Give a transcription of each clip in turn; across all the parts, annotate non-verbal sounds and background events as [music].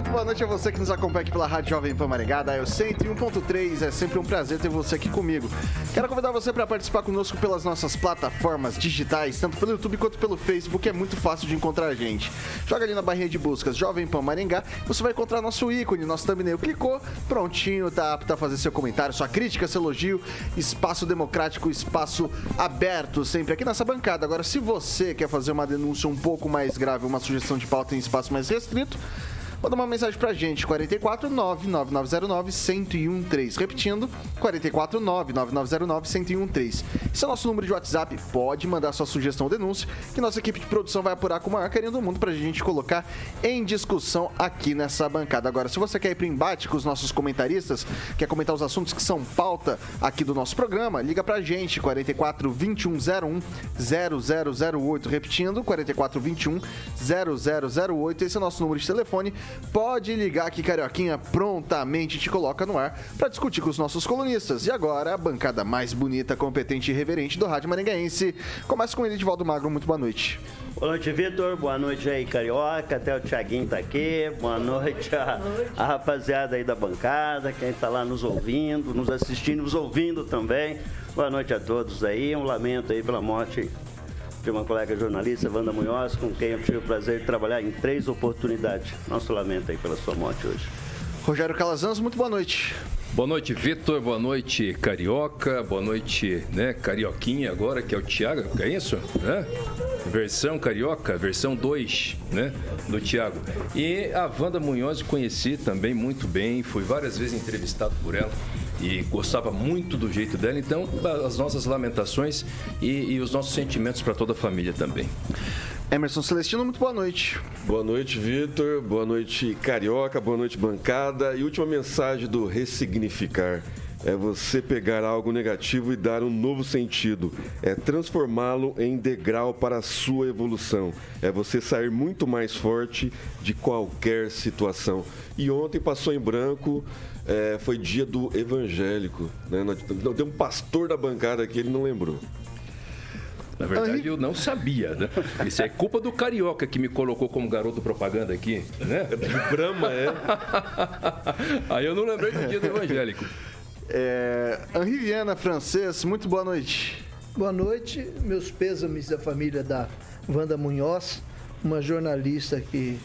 muito boa noite a você que nos acompanha aqui pela Rádio Jovem Pan Maringá, da 101.3. É sempre um prazer ter você aqui comigo. Quero convidar você para participar conosco pelas nossas plataformas digitais, tanto pelo YouTube quanto pelo Facebook, é muito fácil de encontrar a gente. Joga ali na barrinha de buscas Jovem Pan Maringá, você vai encontrar nosso ícone, nosso thumbnail. Clicou, prontinho, tá apto a fazer seu comentário, sua crítica, seu elogio. Espaço democrático, espaço aberto, sempre aqui nessa bancada. Agora, se você quer fazer uma denúncia um pouco mais grave, uma sugestão de pauta em espaço mais restrito, Manda uma mensagem pra gente, 449-9909-1013. Repetindo, 449-9909-1013. Esse é o nosso número de WhatsApp. Pode mandar sua sugestão ou denúncia, que nossa equipe de produção vai apurar com o maior carinho do mundo pra gente colocar em discussão aqui nessa bancada. Agora, se você quer ir pro embate com os nossos comentaristas, quer comentar os assuntos que são pauta aqui do nosso programa, liga pra gente, 44 2101 0008. Repetindo, 44 21 0008. Esse é o nosso número de telefone pode ligar que Carioquinha prontamente te coloca no ar para discutir com os nossos colunistas. E agora, a bancada mais bonita, competente e reverente do Rádio Maringaense. Começa com ele, Edivaldo Magro. Muito boa noite. Boa noite, Vitor. Boa noite aí, Carioca. Até o Tiaguinho tá aqui. Boa noite a, a, rapaziada aí da bancada, quem tá lá nos ouvindo, nos assistindo, nos ouvindo também. Boa noite a todos aí. Um lamento aí pela morte de uma colega jornalista, Wanda Munhoz, com quem eu tive o prazer de trabalhar em três oportunidades. Nosso lamento aí pela sua morte hoje. Rogério Calazans, muito boa noite. Boa noite, Vitor. Boa noite, Carioca. Boa noite, né, Carioquinha agora, que é o Thiago, é isso? Né? Versão Carioca, versão 2, né, do Thiago. E a Wanda Munhoz conheci também muito bem, fui várias vezes entrevistado por ela e gostava muito do jeito dela. Então, as nossas lamentações e, e os nossos sentimentos para toda a família também. Emerson Celestino, muito boa noite. Boa noite, Vitor. Boa noite, Carioca. Boa noite, bancada. E última mensagem do ressignificar. É você pegar algo negativo e dar um novo sentido. É transformá-lo em degrau para a sua evolução. É você sair muito mais forte de qualquer situação. E ontem passou em branco é, foi dia do evangélico. Né? Não, tem um pastor da bancada aqui, ele não lembrou. Na verdade, eu não sabia, né? Isso é culpa do Carioca que me colocou como garoto propaganda aqui, né? É de Brahma, é. [laughs] Aí eu não lembrei do dia do evangélico. É, Henri Viana, francês, muito boa noite. Boa noite, meus pêsames da família da Wanda Munhoz, uma jornalista que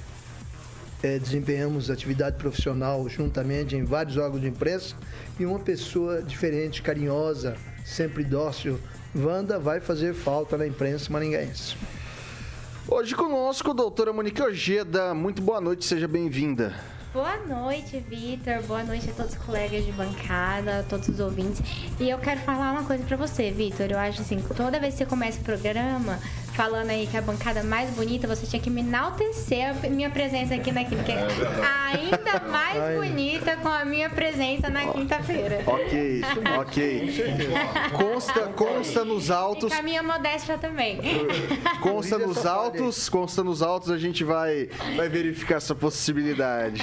é, desempenhamos atividade profissional juntamente em vários órgãos de imprensa e uma pessoa diferente, carinhosa, sempre dócil. Wanda vai fazer falta na imprensa maringaense. Hoje conosco, doutora Monique Ojeda. Muito boa noite, seja bem-vinda. Boa noite, Vitor. Boa noite a todos os colegas de bancada, a todos os ouvintes. E eu quero falar uma coisa para você, Vitor. Eu acho assim, toda vez que você começa o programa, falando aí que a bancada mais bonita, você tinha que me enaltecer a minha presença aqui na quinta. É ainda mais bonita com a minha presença na quinta-feira. Ok, ok. Consta, consta nos autos. E com a minha modéstia também. Consta nos autos, consta nos autos, a gente vai, vai verificar essa possibilidade.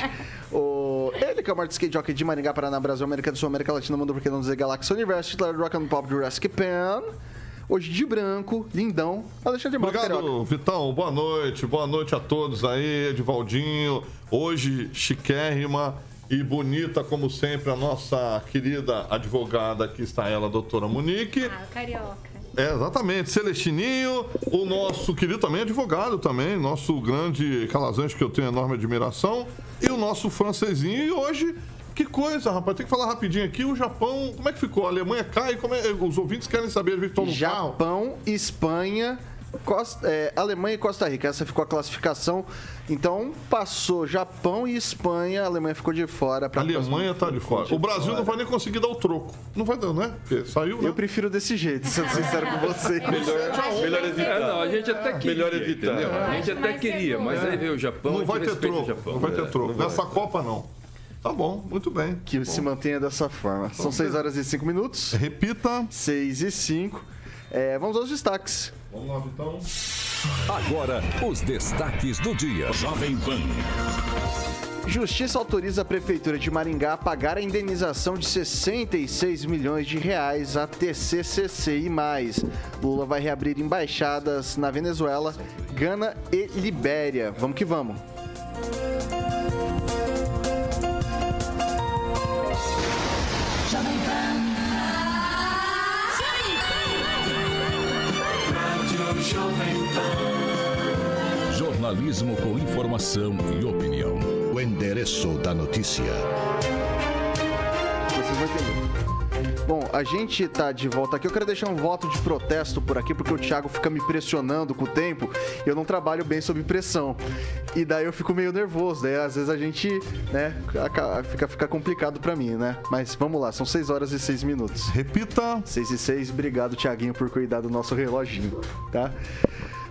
O, ele que é o maior skate jockey de Maringá, Paraná, Brasil, América do Sul, América Latina, Mundo, porque não dizer Galáxia Universo, titular do Rock and Pop Jurassic Pan. Hoje de branco, lindão. Alexandre Branco. Obrigado, Carioca. Vitão. Boa noite. Boa noite a todos aí, Edivaldinho. Hoje, chiquérrima e bonita, como sempre, a nossa querida advogada, aqui está ela, a doutora Monique. Ah, carioca. É, exatamente. Celestininho, o nosso querido também advogado também, nosso grande calazante que eu tenho enorme admiração, e o nosso francesinho. E hoje Que coisa, rapaz. Tem que falar rapidinho aqui. O Japão, como é que ficou? A Alemanha cai? Como é... Os ouvintes querem saber, estão no carro. Japão, Espanha, Costa, é, Alemanha e Costa Rica. Essa ficou a classificação. Então, passou Japão e Espanha. A Alemanha ficou de fora. A Alemanha tá de fora. O Brasil não vai nem conseguir dar o troco. Não vai dar, né? Porque saiu, né? Eu prefiro desse jeito, sendo sincero com você. [laughs] Melhor, melhor É, evitar. não, a gente até queria. Melhor evitar. entendeu? A gente até mais queria, mas aí veio o Japão. Não a vai gente ter respeita troco. Não vai ter É. troco. Nessa Copa, não. Tá bom, muito bem. Que se mantenha dessa forma. São 6 horas e 5 minutos. Repita. 6 e 5. É, vamos aos destaques. Vamos lá, então. Agora, os destaques do dia. Jovem Pan. Justiça autoriza a Prefeitura de Maringá a pagar a indenização de 66 milhões de reais à TCCC e mais. Lula vai reabrir embaixadas na Venezuela, Gana e Libéria. Vamos que vamos. Jornalismo com informação e opinião. O endereço da notícia. Vocês vão entender. Bom, a gente tá de volta aqui. Eu quero deixar um voto de protesto por aqui, porque o Thiago fica me pressionando com o tempo. e Eu não trabalho bem sob pressão. E daí eu fico meio nervoso. Daí às vezes a gente, né, fica, fica complicado pra mim, né? Mas vamos lá, são 6 horas e 6 minutos. Repita. 6 e 6, obrigado, Tiaguinho, por cuidar do nosso reloginho, tá?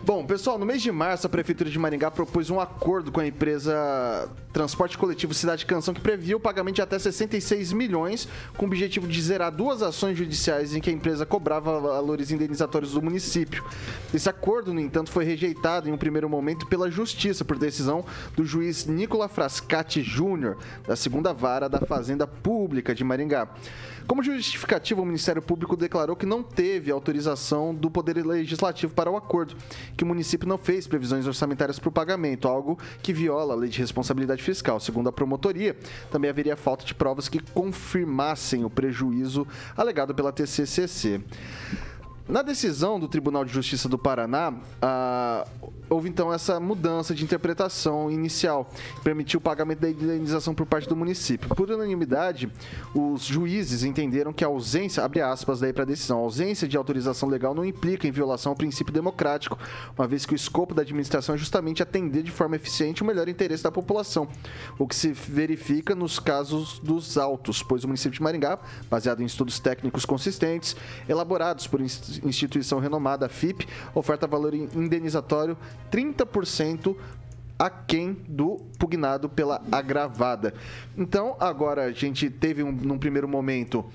Bom, pessoal, no mês de março, a Prefeitura de Maringá propôs um acordo com a empresa Transporte Coletivo Cidade Canção que previa o pagamento de até 66 milhões, com o objetivo de zerar duas ações judiciais em que a empresa cobrava valores indenizatórios do município. Esse acordo, no entanto, foi rejeitado em um primeiro momento pela Justiça, por decisão do juiz Nicola Frascati Júnior, da segunda vara da Fazenda Pública de Maringá. Como justificativa, o Ministério Público declarou que não teve autorização do Poder Legislativo para o acordo, que o município não fez previsões orçamentárias para o pagamento, algo que viola a lei de responsabilidade fiscal. Segundo a promotoria, também haveria falta de provas que confirmassem o prejuízo alegado pela TCCC. Na decisão do Tribunal de Justiça do Paraná, ah, houve então essa mudança de interpretação inicial, que permitiu o pagamento da indenização por parte do município. Por unanimidade, os juízes entenderam que a ausência, abre aspas daí para a decisão, a ausência de autorização legal não implica em violação ao princípio democrático, uma vez que o escopo da administração é justamente atender de forma eficiente o melhor interesse da população, o que se verifica nos casos dos autos, pois o município de Maringá, baseado em estudos técnicos consistentes, elaborados por instituição renomada, a FIP, oferta valor indenizatório 30% aquém do pugnado pela agravada. Então, agora a gente teve um, num primeiro momento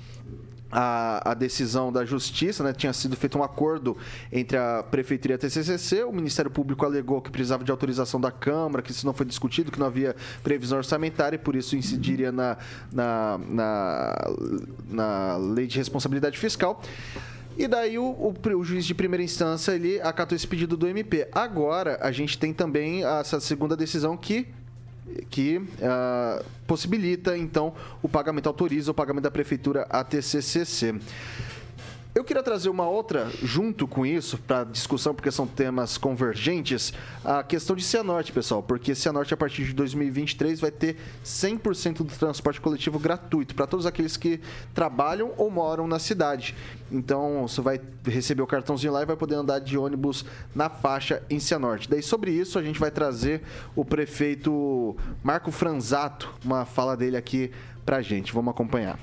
a, a decisão da justiça, né? Tinha sido feito um acordo entre a prefeitura e a TCCC. O Ministério Público alegou que precisava de autorização da Câmara, que isso não foi discutido, que não havia previsão orçamentária e por isso incidiria na, na, na, na lei de responsabilidade fiscal. E daí o, o, o juiz de primeira instância ele acatou esse pedido do MP. Agora a gente tem também essa segunda decisão que que ah, possibilita então o pagamento autoriza o pagamento da prefeitura à TCCC. Eu queria trazer uma outra junto com isso para discussão, porque são temas convergentes, a questão de Cianorte, pessoal, porque Cianorte a partir de 2023 vai ter 100% do transporte coletivo gratuito para todos aqueles que trabalham ou moram na cidade. Então, você vai receber o cartãozinho lá e vai poder andar de ônibus na faixa em Cianorte. Daí sobre isso a gente vai trazer o prefeito Marco Franzato, uma fala dele aqui pra gente. Vamos acompanhar.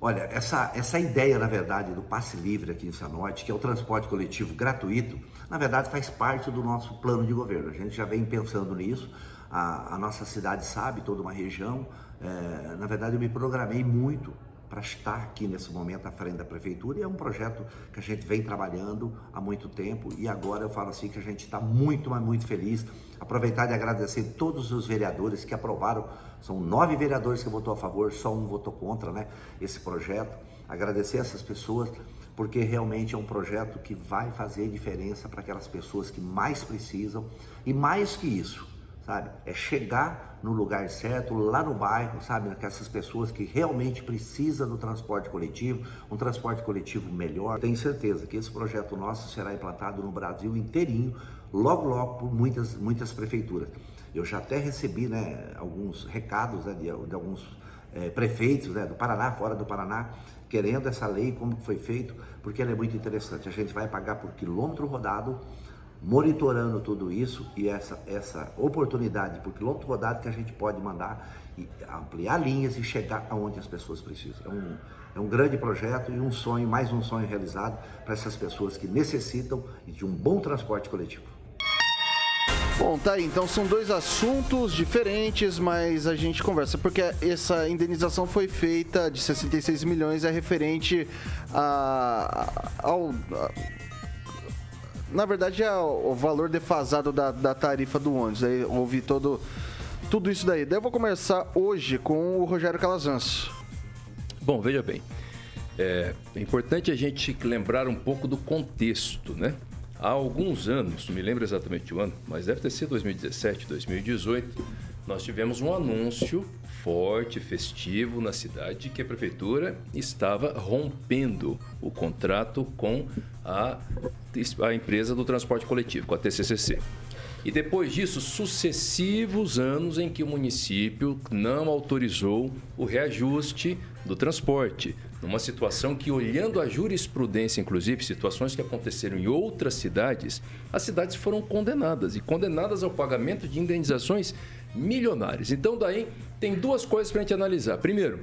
Olha, essa, essa ideia, na verdade, do passe livre aqui em Cianorte, que é o transporte coletivo gratuito, na verdade faz parte do nosso plano de governo. A gente já vem pensando nisso, a, a nossa cidade sabe, toda uma região. É, na verdade, eu me programei muito para estar aqui nesse momento à frente da prefeitura e é um projeto que a gente vem trabalhando há muito tempo e agora eu falo assim que a gente está muito, mas muito feliz. Aproveitar e agradecer todos os vereadores que aprovaram, são nove vereadores que votou a favor, só um votou contra, né, esse projeto. Agradecer essas pessoas porque realmente é um projeto que vai fazer diferença para aquelas pessoas que mais precisam e mais que isso, sabe? É chegar no lugar certo, lá no bairro, sabe? Essas pessoas que realmente precisam do transporte coletivo, um transporte coletivo melhor. Tenho certeza que esse projeto nosso será implantado no Brasil inteirinho, logo, logo, por muitas, muitas prefeituras. Eu já até recebi né, alguns recados né, de, de, alguns é, prefeitos né, do Paraná, fora do Paraná, querendo essa lei, como foi feito, porque ela é muito interessante. A gente vai pagar por quilômetro rodado, monitorando tudo isso e essa, essa oportunidade por quilômetro rodado que a gente pode mandar e ampliar linhas e chegar aonde as pessoas precisam. É um, é um grande projeto e um sonho, mais um sonho realizado para essas pessoas que necessitam de um bom transporte coletivo. Bom, tá aí. Então são dois assuntos diferentes, mas a gente conversa, porque essa indenização foi feita de 66 milhões, é referente a, ao. A, na verdade, é o valor defasado da, da tarifa do ônibus. Aí houve todo, tudo isso daí. Daí eu vou começar hoje com o Rogério Calazans. Bom, veja bem. É, é importante a gente lembrar um pouco do contexto, né? Há alguns anos, não me lembro exatamente o ano, mas deve ter sido 2017, 2018, nós tivemos um anúncio forte, festivo na cidade de que a prefeitura estava rompendo o contrato com a, a empresa do transporte coletivo, com a TCCC. E depois disso, sucessivos anos em que o município não autorizou o reajuste do transporte, numa situação que, olhando a jurisprudência, inclusive, situações que aconteceram em outras cidades, as cidades foram condenadas e condenadas ao pagamento de indenizações milionárias. Então, daí tem duas coisas para a gente analisar. Primeiro,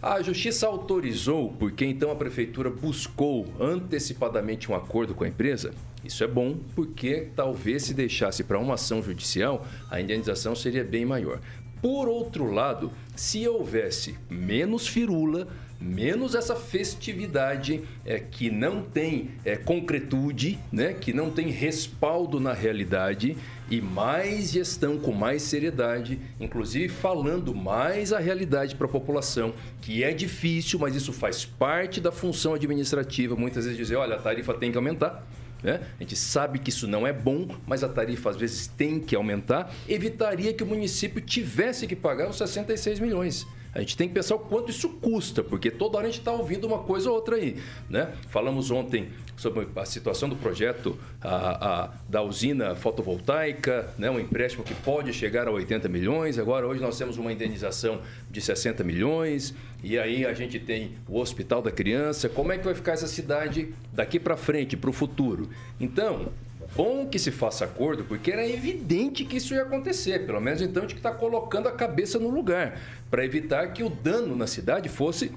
a justiça autorizou, porque então a prefeitura buscou antecipadamente um acordo com a empresa. Isso é bom, porque talvez se deixasse para uma ação judicial, a indenização seria bem maior. Por outro lado, se houvesse menos firula, menos essa festividade é, que não tem é, concretude, né, que não tem respaldo na realidade e mais gestão com mais seriedade, inclusive falando mais a realidade para a população, que é difícil, mas isso faz parte da função administrativa. Muitas vezes dizer, olha, a tarifa tem que aumentar. Né? A gente sabe que isso não é bom, mas a tarifa às vezes tem que aumentar. Evitaria que o município tivesse que pagar os 66 milhões. A gente tem que pensar o quanto isso custa, porque toda hora a gente está ouvindo uma coisa ou outra aí. Né? Falamos ontem sobre a situação do projeto a, a, da usina fotovoltaica, né? um empréstimo que pode chegar a 80 milhões. Agora, hoje, nós temos uma indenização de 60 milhões. E aí a gente tem o Hospital da Criança. Como é que vai ficar essa cidade daqui para frente, para o futuro? Então, bom que se faça acordo, porque era evidente que isso ia acontecer. Pelo menos então a gente está colocando a cabeça no lugar, para evitar que o dano na cidade fosse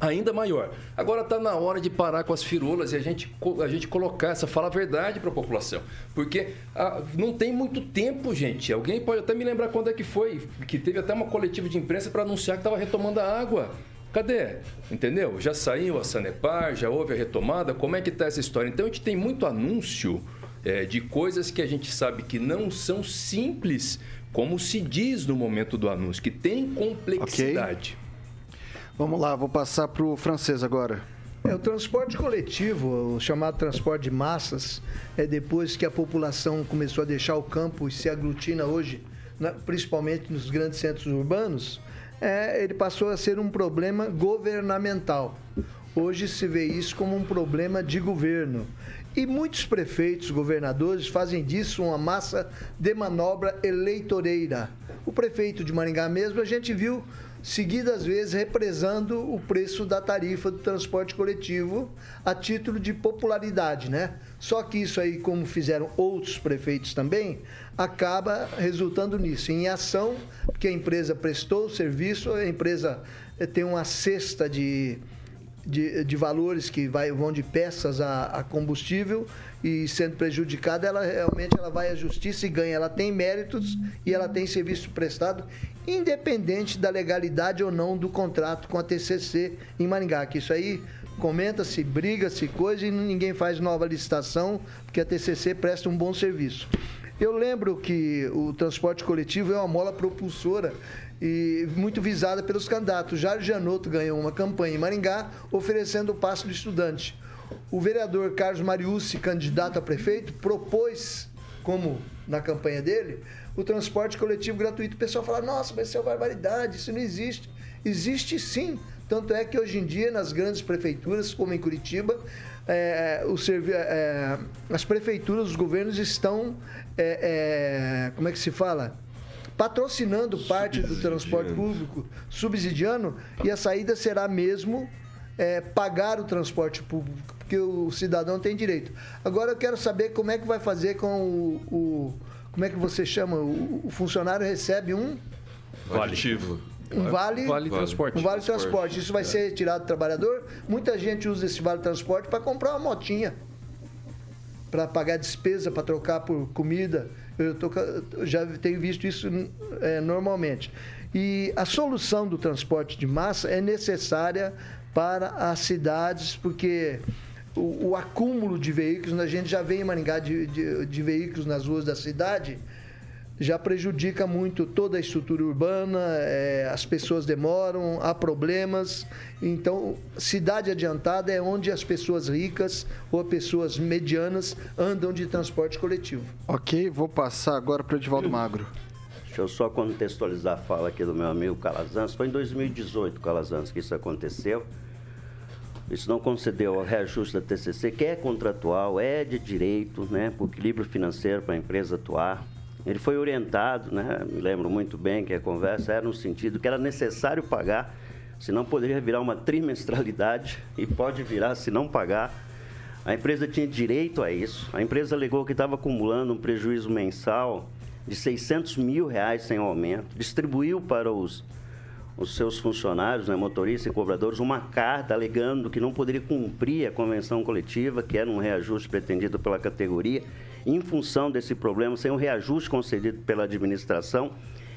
ainda maior. Agora está na hora de parar com as firulas e a gente, a gente colocar essa, falar a verdade para a população. Porque ah, não tem muito tempo, gente. Alguém pode até me lembrar quando é que foi, que teve até uma coletiva de imprensa para anunciar que estava retomando a água. Cadê? Entendeu? Já saiu a Sanepar, já houve a retomada. Como é que está essa história? Então a gente tem muito anúncio é, de coisas que a gente sabe que não são simples, como se diz no momento do anúncio, que tem complexidade. Okay. Vamos lá, vou passar para o francês agora. É, o transporte coletivo, o chamado transporte de massas, é depois que a população começou a deixar o campo e se aglutina hoje, na, principalmente nos grandes centros urbanos, é, ele passou a ser um problema governamental. Hoje se vê isso como um problema de governo. E muitos prefeitos, governadores fazem disso uma massa de manobra eleitoreira. O prefeito de Maringá mesmo, a gente viu seguidas vezes represando o preço da tarifa do transporte coletivo a título de popularidade, né? Só que isso aí, como fizeram outros prefeitos também, acaba resultando nisso, em ação, porque a empresa prestou o serviço, a empresa eh, tem uma cesta de de, de valores que vai, vão de peças a, a, combustível e sendo prejudicada, ela realmente ela vai à justiça e ganha. Ela tem méritos e ela tem serviço prestado, independente da legalidade ou não do contrato com a TCC em Maringá. Que isso aí comenta-se, briga-se, coisa e ninguém faz nova licitação, porque a TCC presta um bom serviço. Eu lembro que o transporte coletivo é uma mola propulsora e muito visada pelos candidatos. Jário Janotto ganhou uma campanha em Maringá oferecendo o passo do estudante. O vereador Carlos Mariucci, candidato a prefeito, propôs, como na campanha dele, o transporte coletivo gratuito. O pessoal fala, nossa, mas isso é barbaridade, isso não existe. Existe sim. Tanto é que hoje em dia, nas grandes prefeituras, como em Curitiba, é, o servi é, as prefeituras, os governos estão, é, é como é que se fala? Patrocinando parte do transporte público, subsidiando, e a saída será mesmo é, pagar o transporte público, porque o cidadão tem direito. Agora eu quero saber como é que vai fazer com o. o como é que você chama? O, o funcionário recebe um. Aditivo. Um vale, Vale transporte. Um vale transporte. Isso vai ser tirado do trabalhador. Muita gente usa esse vale transporte para comprar uma motinha. Para pagar despesa, para trocar por comida. Eu tô já tenho visto isso é, normalmente. E a solução do transporte de massa é necessária para as cidades, porque o, o acúmulo de veículos, a gente já vê em Maringá de, de- de veículos nas ruas da cidade, já prejudica muito toda a estrutura urbana, é, as pessoas demoram, há problemas. Então, cidade adiantada é onde as pessoas ricas ou pessoas medianas andam de transporte coletivo. Ok, vou passar agora para o Edivaldo Magro. Deixa eu só contextualizar a fala aqui do meu amigo Calazans. Foi em 2018, Calazans, que isso aconteceu. Isso não concedeu o reajuste da TCC, que é contratual, é de direito, né, por equilíbrio financeiro para a empresa atuar. Ele foi orientado, né, me lembro muito bem que a conversa era no sentido que era necessário pagar, senão poderia virar uma trimestralidade e pode virar se não pagar. A empresa tinha direito a isso. A empresa alegou que estava acumulando um prejuízo mensal de 600 mil reais sem aumento. Distribuiu para os, os seus funcionários, né, motoristas e cobradores, uma carta alegando que não poderia cumprir a convenção coletiva, que era um reajuste pretendido pela categoria, em função desse problema, sem um reajuste concedido pela administração.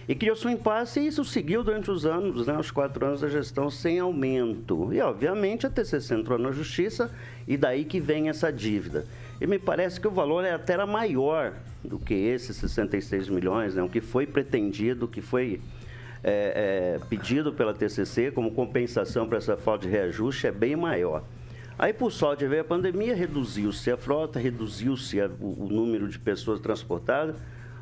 E criou-se um impasse e isso seguiu durante os anos, né, os quatro anos da gestão, sem aumento. E, obviamente, a TCC entrou na justiça e daí que vem essa dívida. E me parece que o valor é até era maior do que esses 66 milhões, né, o que foi pretendido, o que foi é, é, pedido pela TCC como compensação para essa falta de reajuste é bem maior. Aí, por sorte, veio a pandemia, reduziu-se a frota, reduziu-se o número de pessoas transportadas.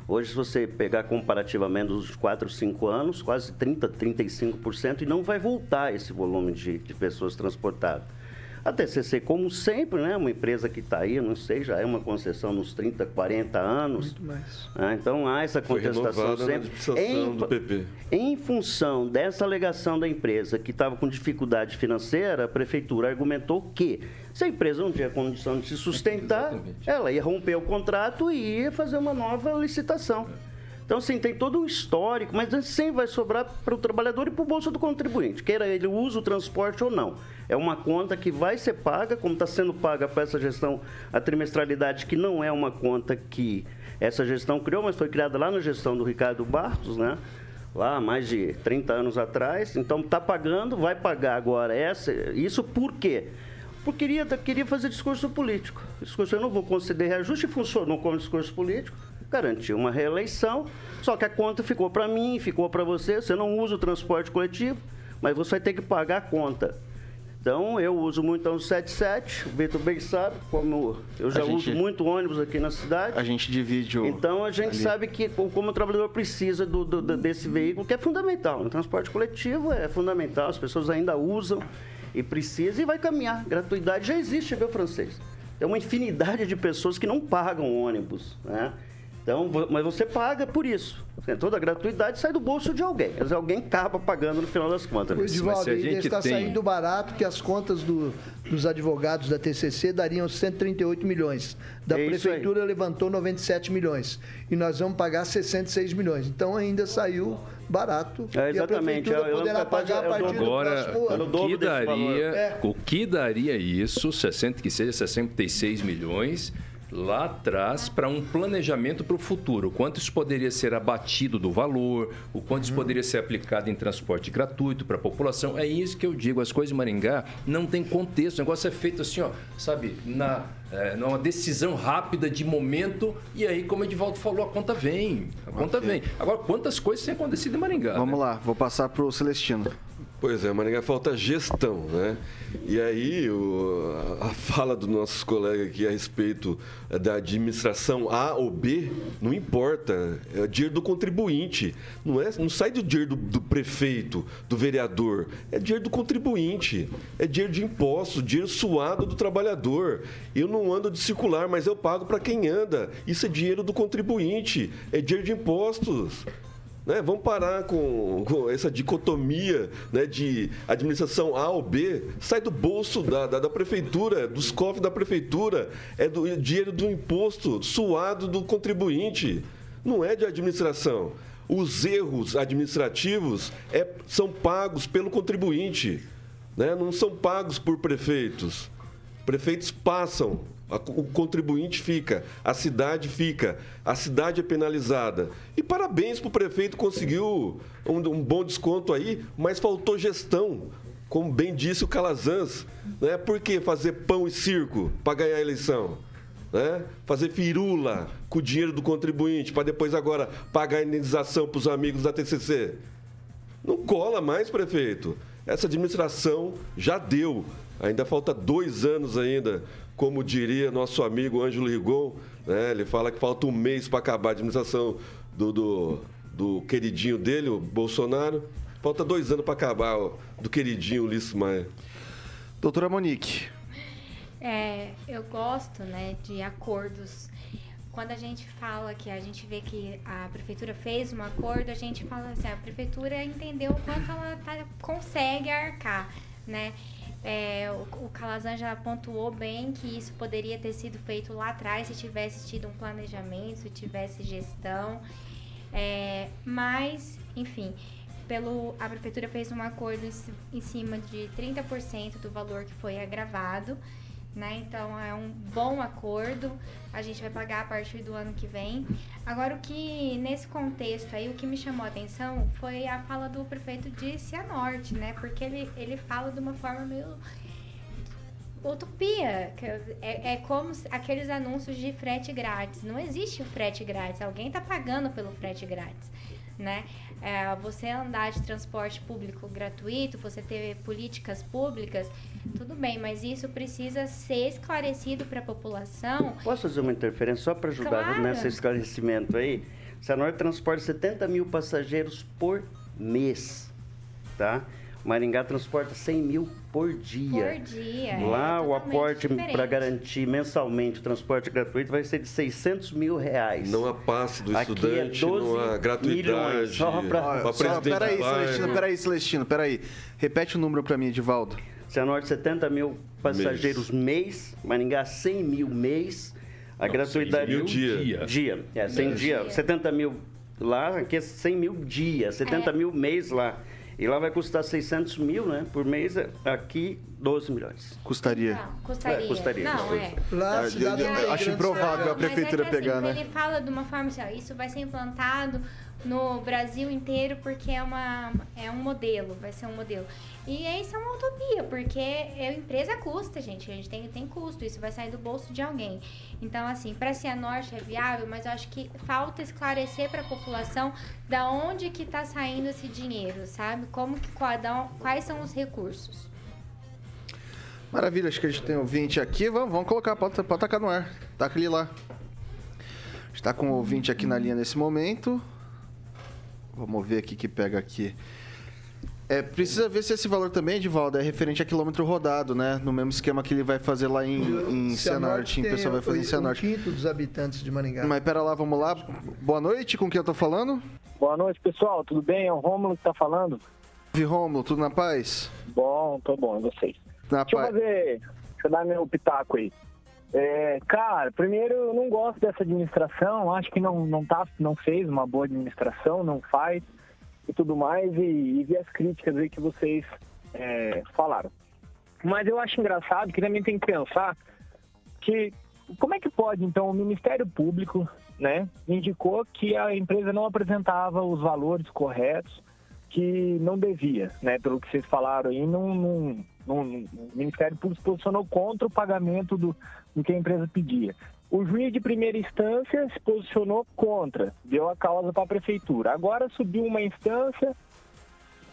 Hoje, se você pegar comparativamente os 4, 5 anos, quase 30%, 35%, e não vai voltar esse volume de, de pessoas transportadas. A TCC, como sempre, né, uma empresa que está aí, não sei, já é uma concessão nos 30, 40 anos. Muito mais. Ah, então há essa Foi contestação sempre. administração do PP. Em função dessa alegação da empresa que estava com dificuldade financeira, a prefeitura argumentou que se a empresa não tinha condição de se sustentar, ela ia romper o contrato e ia fazer uma nova licitação. Então, assim, tem todo um histórico, mas sempre vai sobrar para o trabalhador e para o bolso do contribuinte, queira ele use o transporte ou não. É uma conta que vai ser paga, como está sendo paga para essa gestão, a trimestralidade, que não é uma conta que essa gestão criou, mas foi criada lá na gestão do Ricardo Barros, né? lá mais de 30 anos atrás. Então está pagando, vai pagar agora essa. Isso por quê? Porque queria, queria fazer discurso político. Discurso, eu não vou conceder reajuste, funcionou como discurso político, garantiu uma reeleição, só que a conta ficou para mim, ficou para você, você não usa o transporte coletivo, mas você vai ter que pagar a conta. Então, eu uso muito a 177, o Vitor bem sabe, como eu já gente- uso muito ônibus aqui na cidade. A gente divide o. Então a gente ali. sabe que co- como o trabalhador precisa do, do- do- desse veículo, que é fundamental. O transporte coletivo é fundamental, as pessoas ainda usam e precisam e vai caminhar. Gratuidade já existe, viu, francês? Tem uma infinidade de pessoas que não pagam ônibus, né? Então, mas você paga por isso. Toda a gratuidade sai do bolso de alguém. Dizer, alguém acaba pagando no final das contas. O Edivaldo, se a ele gente está tem- saindo barato que as contas do- dos advogados da TCC dariam 138 milhões. Da É prefeitura levantou 97 milhões. E nós vamos pagar 66 milhões. Então ainda saiu barato. É, E a exatamente. prefeitura Eu- eu poderá de- pagar a eu partir dou- do Agora, próximo ano. o que daria, É. o que daria isso, 60, que seja 66 milhões, lá atrás, para um planejamento para o futuro? O quanto isso poderia ser abatido do valor, o quanto isso poderia ser aplicado em transporte gratuito para a população? É isso que eu digo, as coisas em Maringá não tem contexto, o negócio é feito assim, ó, sabe, na, é, numa decisão rápida de momento, e aí, como o Edivaldo falou, a conta vem, a conta vem. Agora, quantas coisas têm acontecido em Maringá? né? Vamos lá, vou passar pro Celestino. Pois é, Maringá falta gestão, né? E aí o- a fala dos nossos colegas aqui a respeito eh, da administração A ou B não importa, é dinheiro do contribuinte, não é? Não sai do dinheiro do, do prefeito, do vereador, é dinheiro do contribuinte, é dinheiro de imposto, dinheiro suado do trabalhador. Eu não ando de circular, mas eu pago para quem anda. Isso é dinheiro do contribuinte, é dinheiro de impostos. Né? Vamos parar com, com essa dicotomia né, de administração A ou B. Sai do bolso da, da, da prefeitura, dos cofres da prefeitura, é do dinheiro do imposto suado do contribuinte. Não é de administração. Os erros administrativos é, são pagos pelo contribuinte, né? não são pagos por prefeitos. Prefeitos passam, o contribuinte fica, a cidade fica, a cidade é penalizada. E parabéns para o prefeito, conseguiu um, um, bom desconto aí, mas faltou gestão, como bem disse o Calazans. Né? Por que fazer pão e circo para ganhar a eleição? Né? Fazer firula com o dinheiro do contribuinte para depois agora pagar a indenização para os amigos da TCC. Não cola mais, prefeito. Essa administração já deu. Ainda falta dois anos ainda, como diria nosso amigo Ângelo Rigon. Né? Ele fala que falta um mês para acabar a administração do, do, do, queridinho dele, o Bolsonaro. Falta dois anos para acabar ó, do queridinho Ulisses Maia. Doutora Monique, é, eu gosto, né, de acordos. Quando a gente fala que a gente vê que a prefeitura fez um acordo, a gente fala assim, a prefeitura entendeu o quanto ela tá, consegue arcar, né? É, o, Calazan já pontuou bem que isso poderia ter sido feito lá atrás se tivesse tido um planejamento, se tivesse gestão. É, mas, enfim, pelo, a prefeitura fez um acordo em, em cima de 30% do valor que foi agravado né? Então é um bom acordo. A gente vai pagar a partir do ano que vem. Agora o que nesse contexto aí o que me chamou a atenção foi a fala do prefeito de Cianorte, né? Porque ele ele fala de uma forma meio utopia. É, é como aqueles anúncios de frete grátis. Não existe o frete grátis. Alguém está pagando pelo frete grátis, né? É, você andar de transporte público gratuito, você ter políticas públicas, tudo bem, mas isso precisa ser esclarecido para a população. Posso fazer uma interferência só para ajudar claro. nesse esclarecimento aí? Sanor transporta 70 mil passageiros por mês, tá? Maringá transporta 100 mil por dia. Por dia. Lá é o aporte para garantir mensalmente o transporte gratuito vai ser de 600 mil reais. Não há passe do Aqui é estudante, é 12 não há gratuidade. Milhões, só para presidente Peraí, Celestino, peraí, Celestino, peraí. Repete o número para mim, Edivaldo. Cianorte, 70 mil passageiros mês. mês. Maringá, 100 mil mês. A não, gratuidade... mil dia. Dia, é, 100 dia. dia. 70 mil lá, aqui é 100 mil dia. 70 é. mil mês lá. E lá vai custar 600 mil, né? Por mês, aqui 12 milhões. Custaria. Não, custaria. É, custaria. Não, é. Lá, ah, eu, eu, acho improvável a prefeitura é que, pegar, assim, né? Ele fala de uma forma assim, ó, isso vai ser implantado no Brasil inteiro porque é, uma, é um modelo, vai ser um modelo. E isso é uma utopia, porque a empresa custa, gente. A gente tem, tem custo, isso vai sair do bolso de alguém. Então, assim, para Cianorte é viável, mas eu acho que falta esclarecer para a população da onde que está saindo esse dinheiro, sabe? Como que quais são os recursos. Maravilha, acho que a gente tem ouvinte aqui. Vamos, vamos colocar, pode, pode tacar no ar. Taca ele lá. Está com o ouvinte aqui na linha nesse momento. Vamos ver aqui que pega aqui. É, precisa ver se esse valor também, Edivaldo, é referente a quilômetro rodado, né? No mesmo esquema que ele vai fazer lá em, em Cianorte, o pessoal vai fazer em Cianorte. Um quinto dos habitantes de Maringá. Mas pera lá, vamos lá. Boa noite, com quem eu tô falando? Boa noite, pessoal, tudo bem? É o Rômulo que tá falando. Vi Rômulo, tudo na paz? Bom, tô bom, e vocês? Na deixa paz. eu fazer, deixa eu dar meu pitaco aí. É, cara, primeiro eu não gosto dessa administração, acho que não, não, tá, não fez uma boa administração, não faz e tudo mais, e, e vi as críticas aí que vocês é, falaram. Mas eu acho engraçado que também tem que pensar que como é que pode, então, o Ministério Público né, indicou que a empresa não apresentava os valores corretos que não devia, né, pelo que vocês falaram aí, não, não, não, o Ministério Público se posicionou contra o pagamento do, do que a empresa pedia. O juiz de primeira instância se posicionou contra, deu a causa para a prefeitura. Agora subiu uma instância,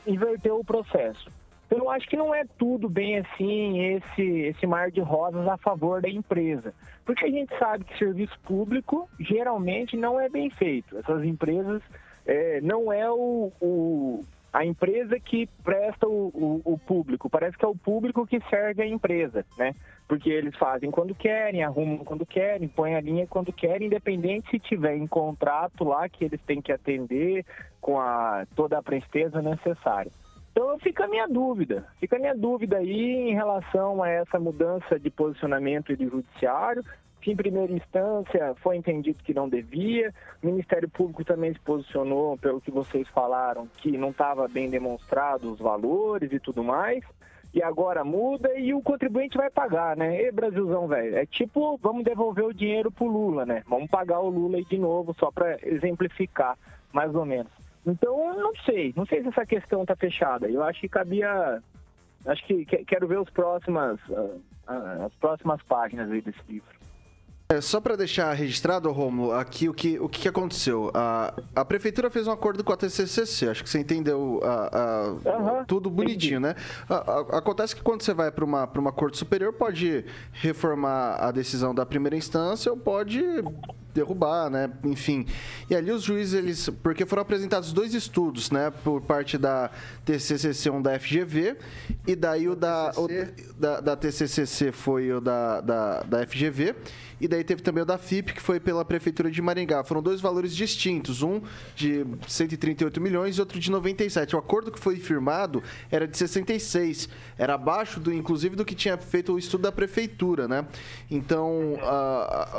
inverteu o processo. Então, eu acho que não é tudo bem assim, esse, esse mar de rosas a favor da empresa. Porque a gente sabe que serviço público geralmente não é bem feito. Essas empresas é, não é o, o a empresa que presta o, o, o, público. Parece que é o público que serve a empresa, né? Porque eles fazem quando querem, arrumam quando querem, põem a linha quando querem, independente se tiver em contrato lá que eles têm que atender com a, toda a presteza necessária. Então fica a minha dúvida, fica a minha dúvida aí em relação a essa mudança de posicionamento do judiciário, que em primeira instância foi entendido que não devia. O Ministério Público também se posicionou, pelo que vocês falaram, que não estava bem demonstrado os valores e tudo mais. E agora muda e o contribuinte vai pagar, né? E Brasilzão, velho, é tipo, vamos devolver o dinheiro pro Lula, né? Vamos pagar o Lula aí de novo, só para exemplificar, mais ou menos. Então, não sei, não sei se essa questão está fechada. Eu acho que cabia, acho que quero ver os próximas, ah, as próximas páginas aí desse livro. É, só para deixar registrado, Romulo, aqui o que, o que aconteceu. A, a prefeitura fez um acordo com a TCCC, acho que você entendeu a, a, uhum, tudo bonitinho, entendi. né? acontece que quando você vai para uma, uma corte superior, pode reformar a decisão da primeira instância ou pode derrubar, né? Enfim. E ali os juízes, eles. Porque foram apresentados dois estudos, né? Por parte da TCCC, um da FGV, e daí o da, o, da, da TCCC foi o da, da, da FGV. E daí teve também o da FIP, que foi pela Prefeitura de Maringá. Foram dois valores distintos, um de 138 milhões e outro de 97. O acordo que foi firmado era de 66. Era abaixo, do, inclusive, do que tinha feito o estudo da Prefeitura, né? Então,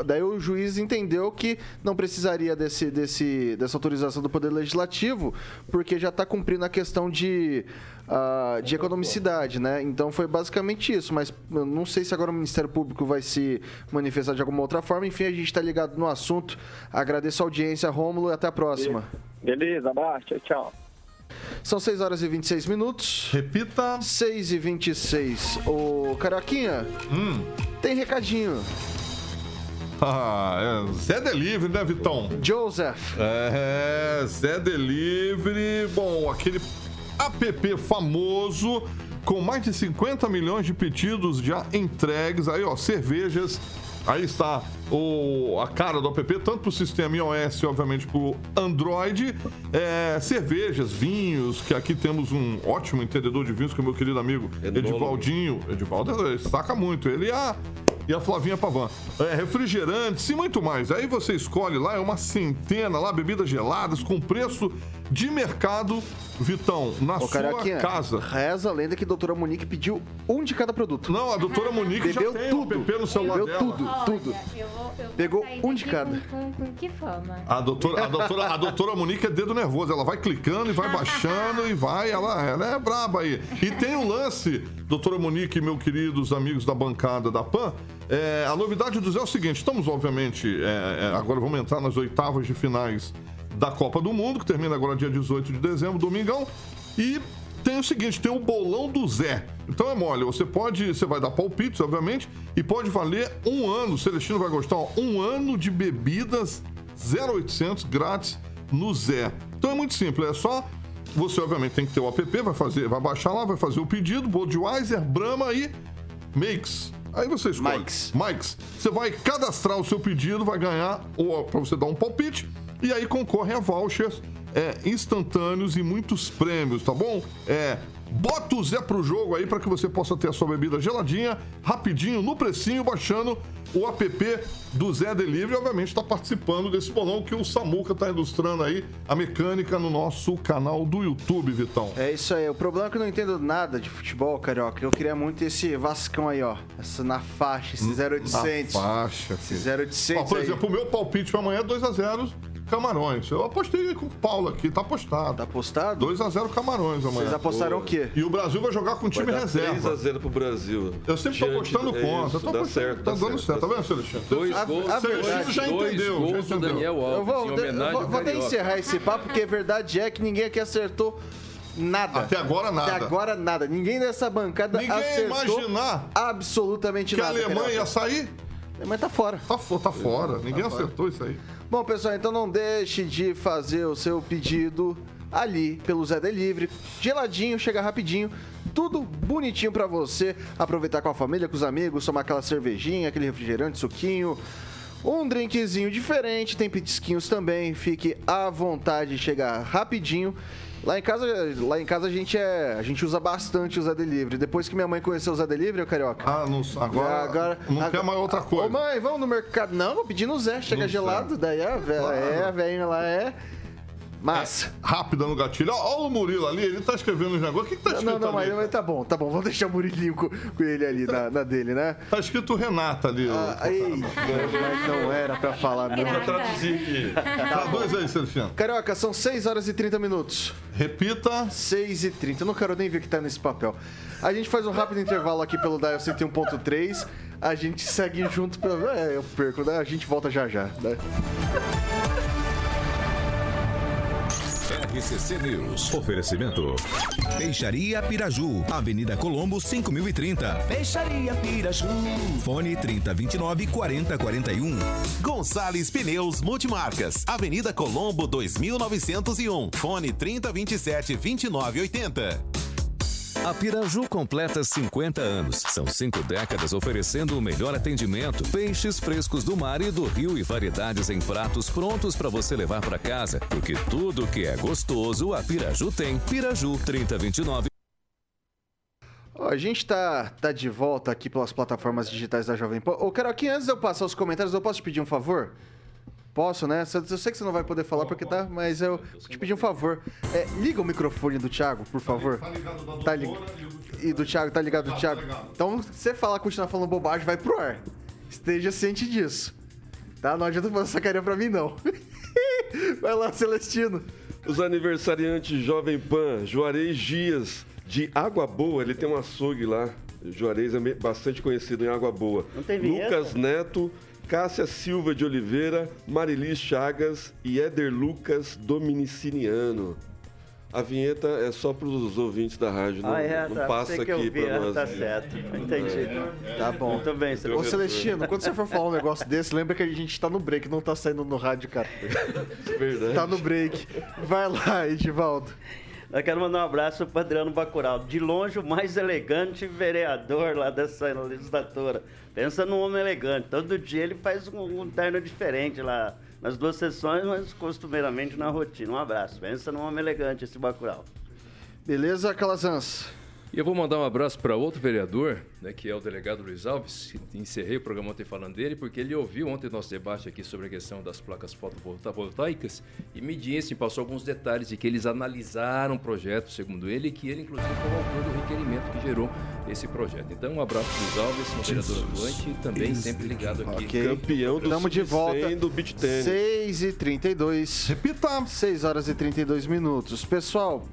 daí o juiz entendeu que não precisaria desse, desse, dessa autorização do Poder Legislativo, porque já está cumprindo a questão de uh, de economicidade, né? Então foi basicamente isso, mas eu não sei se agora o Ministério Público vai se manifestar de alguma outra forma. Enfim, a gente está ligado no assunto. Agradeço a audiência, Rômulo, e até a próxima. Beleza, abraço, tchau, tchau. São 6 horas e 26 minutos. Repita. 6 e 26. Ô, Carioquinha, hum. tem recadinho. Ah, é Zé Delivery, né, Vitão? Joseph. É, Zé Delivery. Bom, aquele app famoso com mais de 50 milhões de pedidos já entregues. Aí, ó, cervejas. Aí está o, a cara do app, tanto para o sistema iOS, obviamente, para o Android. É, cervejas, vinhos, que aqui temos um ótimo entendedor de vinhos, que é o meu querido amigo Edivaldinho. Edivaldo saca muito. Ele e a, e a Flavinha Pavan. É, refrigerantes e muito mais. Aí você escolhe lá, é uma centena lá, bebidas geladas, com preço de mercado Vitão, na Ô, sua casa. Reza a lenda que a doutora Monique pediu um de cada produto. Não, a doutora Monique Bebeu já tem tudo. o no celular Bebeu dela. tudo, tudo. Eu vou, eu vou Pegou um de cada. Com, com, com, que fama? A doutora, a, doutora, a doutora Monique é dedo nervoso. Ela vai clicando e vai baixando e vai. Ela, ela é braba aí. E tem um lance, doutora Monique meus queridos amigos da bancada da PAN. É, a novidade do Zé é o seguinte: estamos, obviamente, é, é, agora vamos entrar nas oitavas de finais da Copa do Mundo, que termina agora dia 18 de dezembro, domingão. E tem o seguinte, tem o bolão do Zé. Então é mole, você pode, você vai dar palpites, obviamente, e pode valer um ano, o Celestino vai gostar, ó, um ano de bebidas 0800 grátis no Zé. Então é muito simples, é só você obviamente tem que ter o app, vai fazer, vai baixar lá, vai fazer o pedido, Budweiser, Brahma e Makes. Aí você escolhe. Mikes. Mikes. Você vai cadastrar o seu pedido, vai ganhar, ou para você dar um palpite, e aí concorre a vouchers é, instantâneos e muitos prêmios, tá bom? É, bota o Zé pro jogo aí para que você possa ter a sua bebida geladinha, rapidinho, no precinho, baixando o app do Zé Delivery. Obviamente está participando desse bolão que o Samuca está ilustrando aí a mecânica no nosso canal do YouTube, Vitão. É isso aí. O problema é que eu não entendo nada de futebol, carioca. Eu queria muito esse Vascão aí, ó. Essa na faixa, esse 0800. Na faixa, filho. Esse 0800 ó, Por exemplo, o meu palpite para amanhã é 2x0 Camarões. Eu apostei com o Paulo aqui, tá apostado. Tá apostado? 2x0 Camarões amanhã. Vocês apostaram Pô. o quê? E o Brasil vai jogar com o time reserva. 3x0 pro Brasil. Eu sempre tô apostando do- é contra. isso, Eu tô dá apostando- certo, Tá dando certo, certo, tá vendo, Celestino? Dois A- gols, a Celestino verdade- já dois entendeu, já gols do. Daniel Eu Alves, vou, em eu vou, vou até encerrar esse papo, porque a verdade é que ninguém aqui acertou nada. Até agora nada. Até agora nada. Ninguém nessa bancada Ninguém ia acertou imaginar absolutamente Que a nada. Alemanha ia sair? Alemanha tá fora. Tá, fo- tá fora. Ninguém acertou isso aí. Bom, pessoal, então não deixe de fazer o seu pedido ali pelo Zé Delivery. Geladinho, chega rapidinho. Tudo bonitinho pra você aproveitar com a família, com os amigos, tomar aquela cervejinha, aquele refrigerante, suquinho. Um drinkzinho diferente, tem petisquinhos também. Fique à vontade, chega rapidinho. Lá em casa, lá em casa a gente é, a gente usa bastante o Zé Delivery. Depois que minha mãe conheceu o Zé Delivery, o carioca. Ah, não, agora, não quer mais outra coisa. Ô mãe, vamos no mercado. Não, vou pedir no Zé, chega No gelado, Zé. daí a velha, Claro. é, a velhinha lá é massa. Rápida no gatilho. Ó o Murilo ali, ele tá escrevendo os negócios. O que, que tá Não, escrito não, não, ali? mas, mas tá bom, tá bom. Vamos deixar o Murilinho com, com ele ali na, na dele, né? Tá escrito Renata ali. Ah, ei, mas não era pra falar, não. Vou traduzir aqui. Traduz aí, Celestino. Carioca, são 6 horas e 30 minutos. Repita. 6 e 30. Eu não quero nem ver o que tá nesse papel. A gente faz um rápido intervalo aqui pelo Dial 101.3. A gente segue junto. Pra... É, eu perco, né? A gente volta já já. Né? RCC News. Oferecimento. Peixaria Piraju, Avenida Colombo 5030. Peixaria Piraju. Fone 3029 4041. Gonçalves Pneus Multimarcas, Avenida Colombo 2901. Fone 3027 2980. A Piraju completa 50 anos. São cinco décadas oferecendo o melhor atendimento, peixes frescos do mar e do rio e variedades em pratos prontos para você levar para casa. Porque tudo que é gostoso, a Piraju tem. Piraju 3029. Ó, a gente tá, tá de volta aqui pelas plataformas digitais da Jovem Pan. Ô, Caroquinha, antes de eu passar os comentários, eu posso te pedir um favor? Posso, né? Eu sei que você não vai poder falar porque tá, mas eu vou te pedir um favor. É, liga o microfone do Thiago, por favor. Tá ligado? E do Thiago, tá ligado do Thiago? Então, se você falar, continuar falando bobagem, vai pro ar. Esteja ciente disso. Tá? Não adianta fazer sacaria pra mim, não. [laughs] vai lá, Celestino. Os aniversariantes Jovem Pan, Juarez Dias, de Água Boa, ele tem um açougue lá. Juarez é bastante conhecido em Água Boa. Não tem vinheta? Lucas Neto, Cássia Silva de Oliveira, Marilis Chagas e Éder Lucas Dominiciniano. A vinheta é só para os ouvintes da rádio, não, Ah, é, não tá. passa aqui para é, nós. tá certo. Entendi. Tá bom. Muito bem, Ô, Celestino. Celestino, quando você for falar um negócio desse, lembra que a gente tá no break, não tá saindo no rádio, cara. [laughs] Verdade. Tá no break. Vai lá, Edivaldo. Eu quero mandar um abraço para Adriano Bacural. De longe, o mais elegante vereador lá dessa legislatura. Pensa num homem elegante. Todo dia ele faz um, um terno diferente lá nas duas sessões, mas costumeiramente na rotina. Um abraço. Pensa num homem elegante esse Bacural. Beleza, Calazans? E eu vou mandar um abraço para outro vereador, né, que é o delegado Luiz Alves. que Encerrei o programa ontem falando dele, porque ele ouviu ontem nosso debate aqui sobre a questão das placas fotovoltaicas e me disse, me passou alguns detalhes de que eles analisaram o projeto, segundo ele, e que ele, inclusive, foi o autor do requerimento que gerou esse projeto. Então, um abraço para Luiz Alves, um vereador atuante e também sempre ligado aqui. Ok. Campeão do Estamos de volta. sub-100 do beach tennis. 6 e 32 Repita. 6 horas e 32 minutos. Pessoal,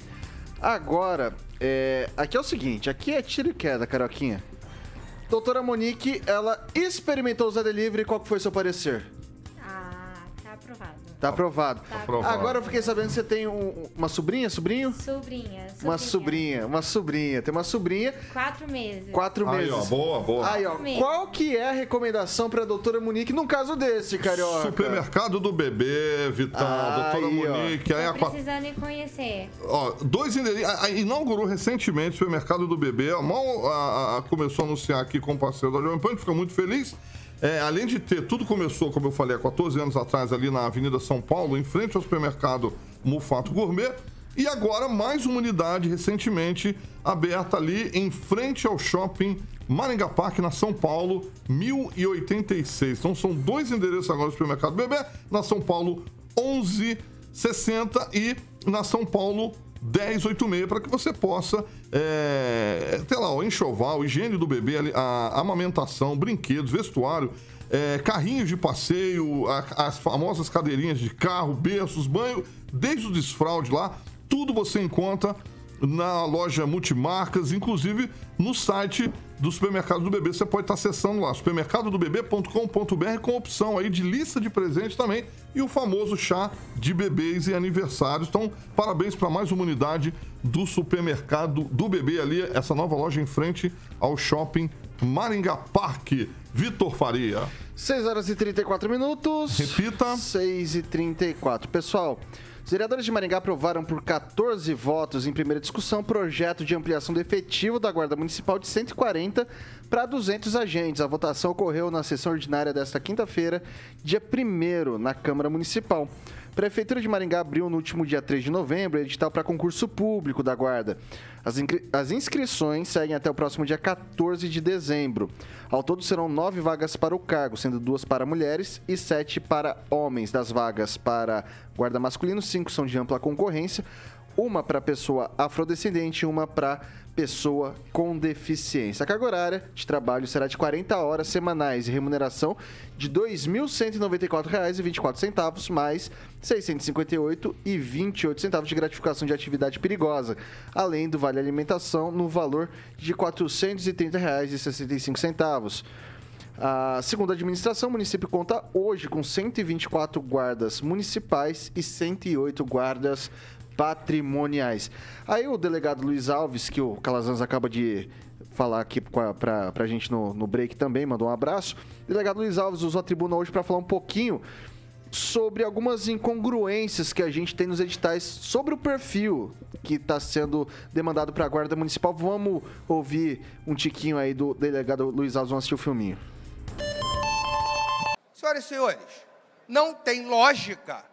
agora, é, aqui é o seguinte, aqui é tiro e queda, Caroquinha. Doutora Monique, ela experimentou o Zé Delivery, qual que foi seu parecer? Ah, tá aprovado. Tá aprovado. Tá aprovado. Agora eu fiquei sabendo que você tem um- uma sobrinha, sobrinho? Sobrinha, Uma sobrinha, uma sobrinha. Tem uma sobrinha, Quatro meses. quatro Aí, meses. ó, boa, boa. Aí, ó, Mesmo. qual que é a recomendação pra doutora Monique num caso desse, Carioca? Supermercado do bebê, Vitão, Aí, doutora ó. Monique. Aí Tô a quatro- precisando ir conhecer. Ó, dois endereços. a- a- Inaugurou recentemente o supermercado do bebê. A Mal a- a- começou a anunciar aqui com o parceiro da Jovem Pan, a gente fica muito feliz. É, além de ter, tudo começou, como eu falei, há 14 anos atrás, ali na Avenida São Paulo, em frente ao supermercado Mufato Gourmet. E agora, mais uma unidade recentemente aberta ali em frente ao shopping Maringá Park, na São Paulo, 1086. Então são dois endereços agora do supermercado Bebê, na São Paulo 1160 e na São Paulo 1086 para que você possa é, ter lá o enxoval, higiene do bebê, ali, a amamentação, brinquedos, vestuário, é, carrinhos de passeio, a- as famosas cadeirinhas de carro, berços, banho, desde o desfraude lá, tudo você encontra na loja Multimarcas, inclusive no site do supermercado do bebê. Você pode estar acessando lá, supermercadodobebê.com.br, com opção aí de lista de presentes também e o famoso chá de bebês e aniversários. Então, parabéns para mais uma unidade do supermercado do bebê ali, essa nova loja em frente ao shopping Maringá Parque. Vitor Faria. 6 horas e 34 minutos. Repita. 6 e 34. Pessoal, os vereadores de Maringá aprovaram por 14 votos em primeira discussão o projeto de ampliação do efetivo da Guarda Municipal de 140 para 200 agentes. A votação ocorreu na sessão ordinária desta quinta-feira, dia 1 na Câmara Municipal. Prefeitura de Maringá abriu no último dia 3 de novembro edital para concurso público da Guarda. As, as, inscrições seguem até o próximo dia 14 de dezembro. Ao todo serão nove vagas para o cargo, sendo duas para mulheres e sete para homens. Das vagas para guarda masculino, cinco são de ampla concorrência, uma para pessoa afrodescendente e uma para pessoa com deficiência. A carga horária de trabalho será de 40 horas semanais e remuneração de R$ 2.194,24 mais R$ 658,28 de gratificação de atividade perigosa, além do vale alimentação no valor de R$ 430,65. A segunda administração, o município conta hoje com 124 guardas municipais e 108 guardas patrimoniais. Aí o delegado Luiz Alves, que o Calazans acaba de falar aqui para a gente no, no break também, mandou um abraço. O delegado Luiz Alves usou a tribuna hoje para falar um pouquinho sobre algumas incongruências que a gente tem nos editais sobre o perfil que está sendo demandado para a Guarda Municipal. Vamos ouvir um tiquinho aí do delegado Luiz Alves, vamos assistir o filminho. Senhoras e senhores, não tem lógica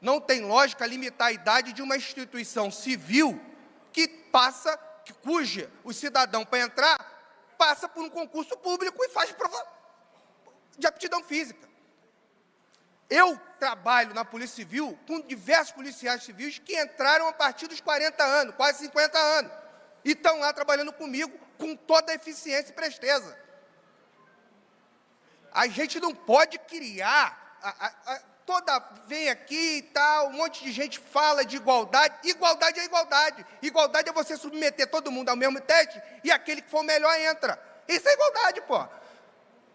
não tem lógica limitar a idade de uma instituição civil que passa, que, cuja o cidadão para entrar passa por um concurso público e faz prova de aptidão física. Eu trabalho na Polícia Civil com diversos policiais civis que entraram a partir dos 40 anos, quase 50 anos, e estão lá trabalhando comigo com toda a eficiência e presteza. A gente não pode criar a, a, a, toda vem aqui e tal, um monte de gente fala de igualdade. Igualdade é igualdade. Igualdade é você submeter todo mundo ao mesmo teste e aquele que for melhor entra. Isso é igualdade, pô.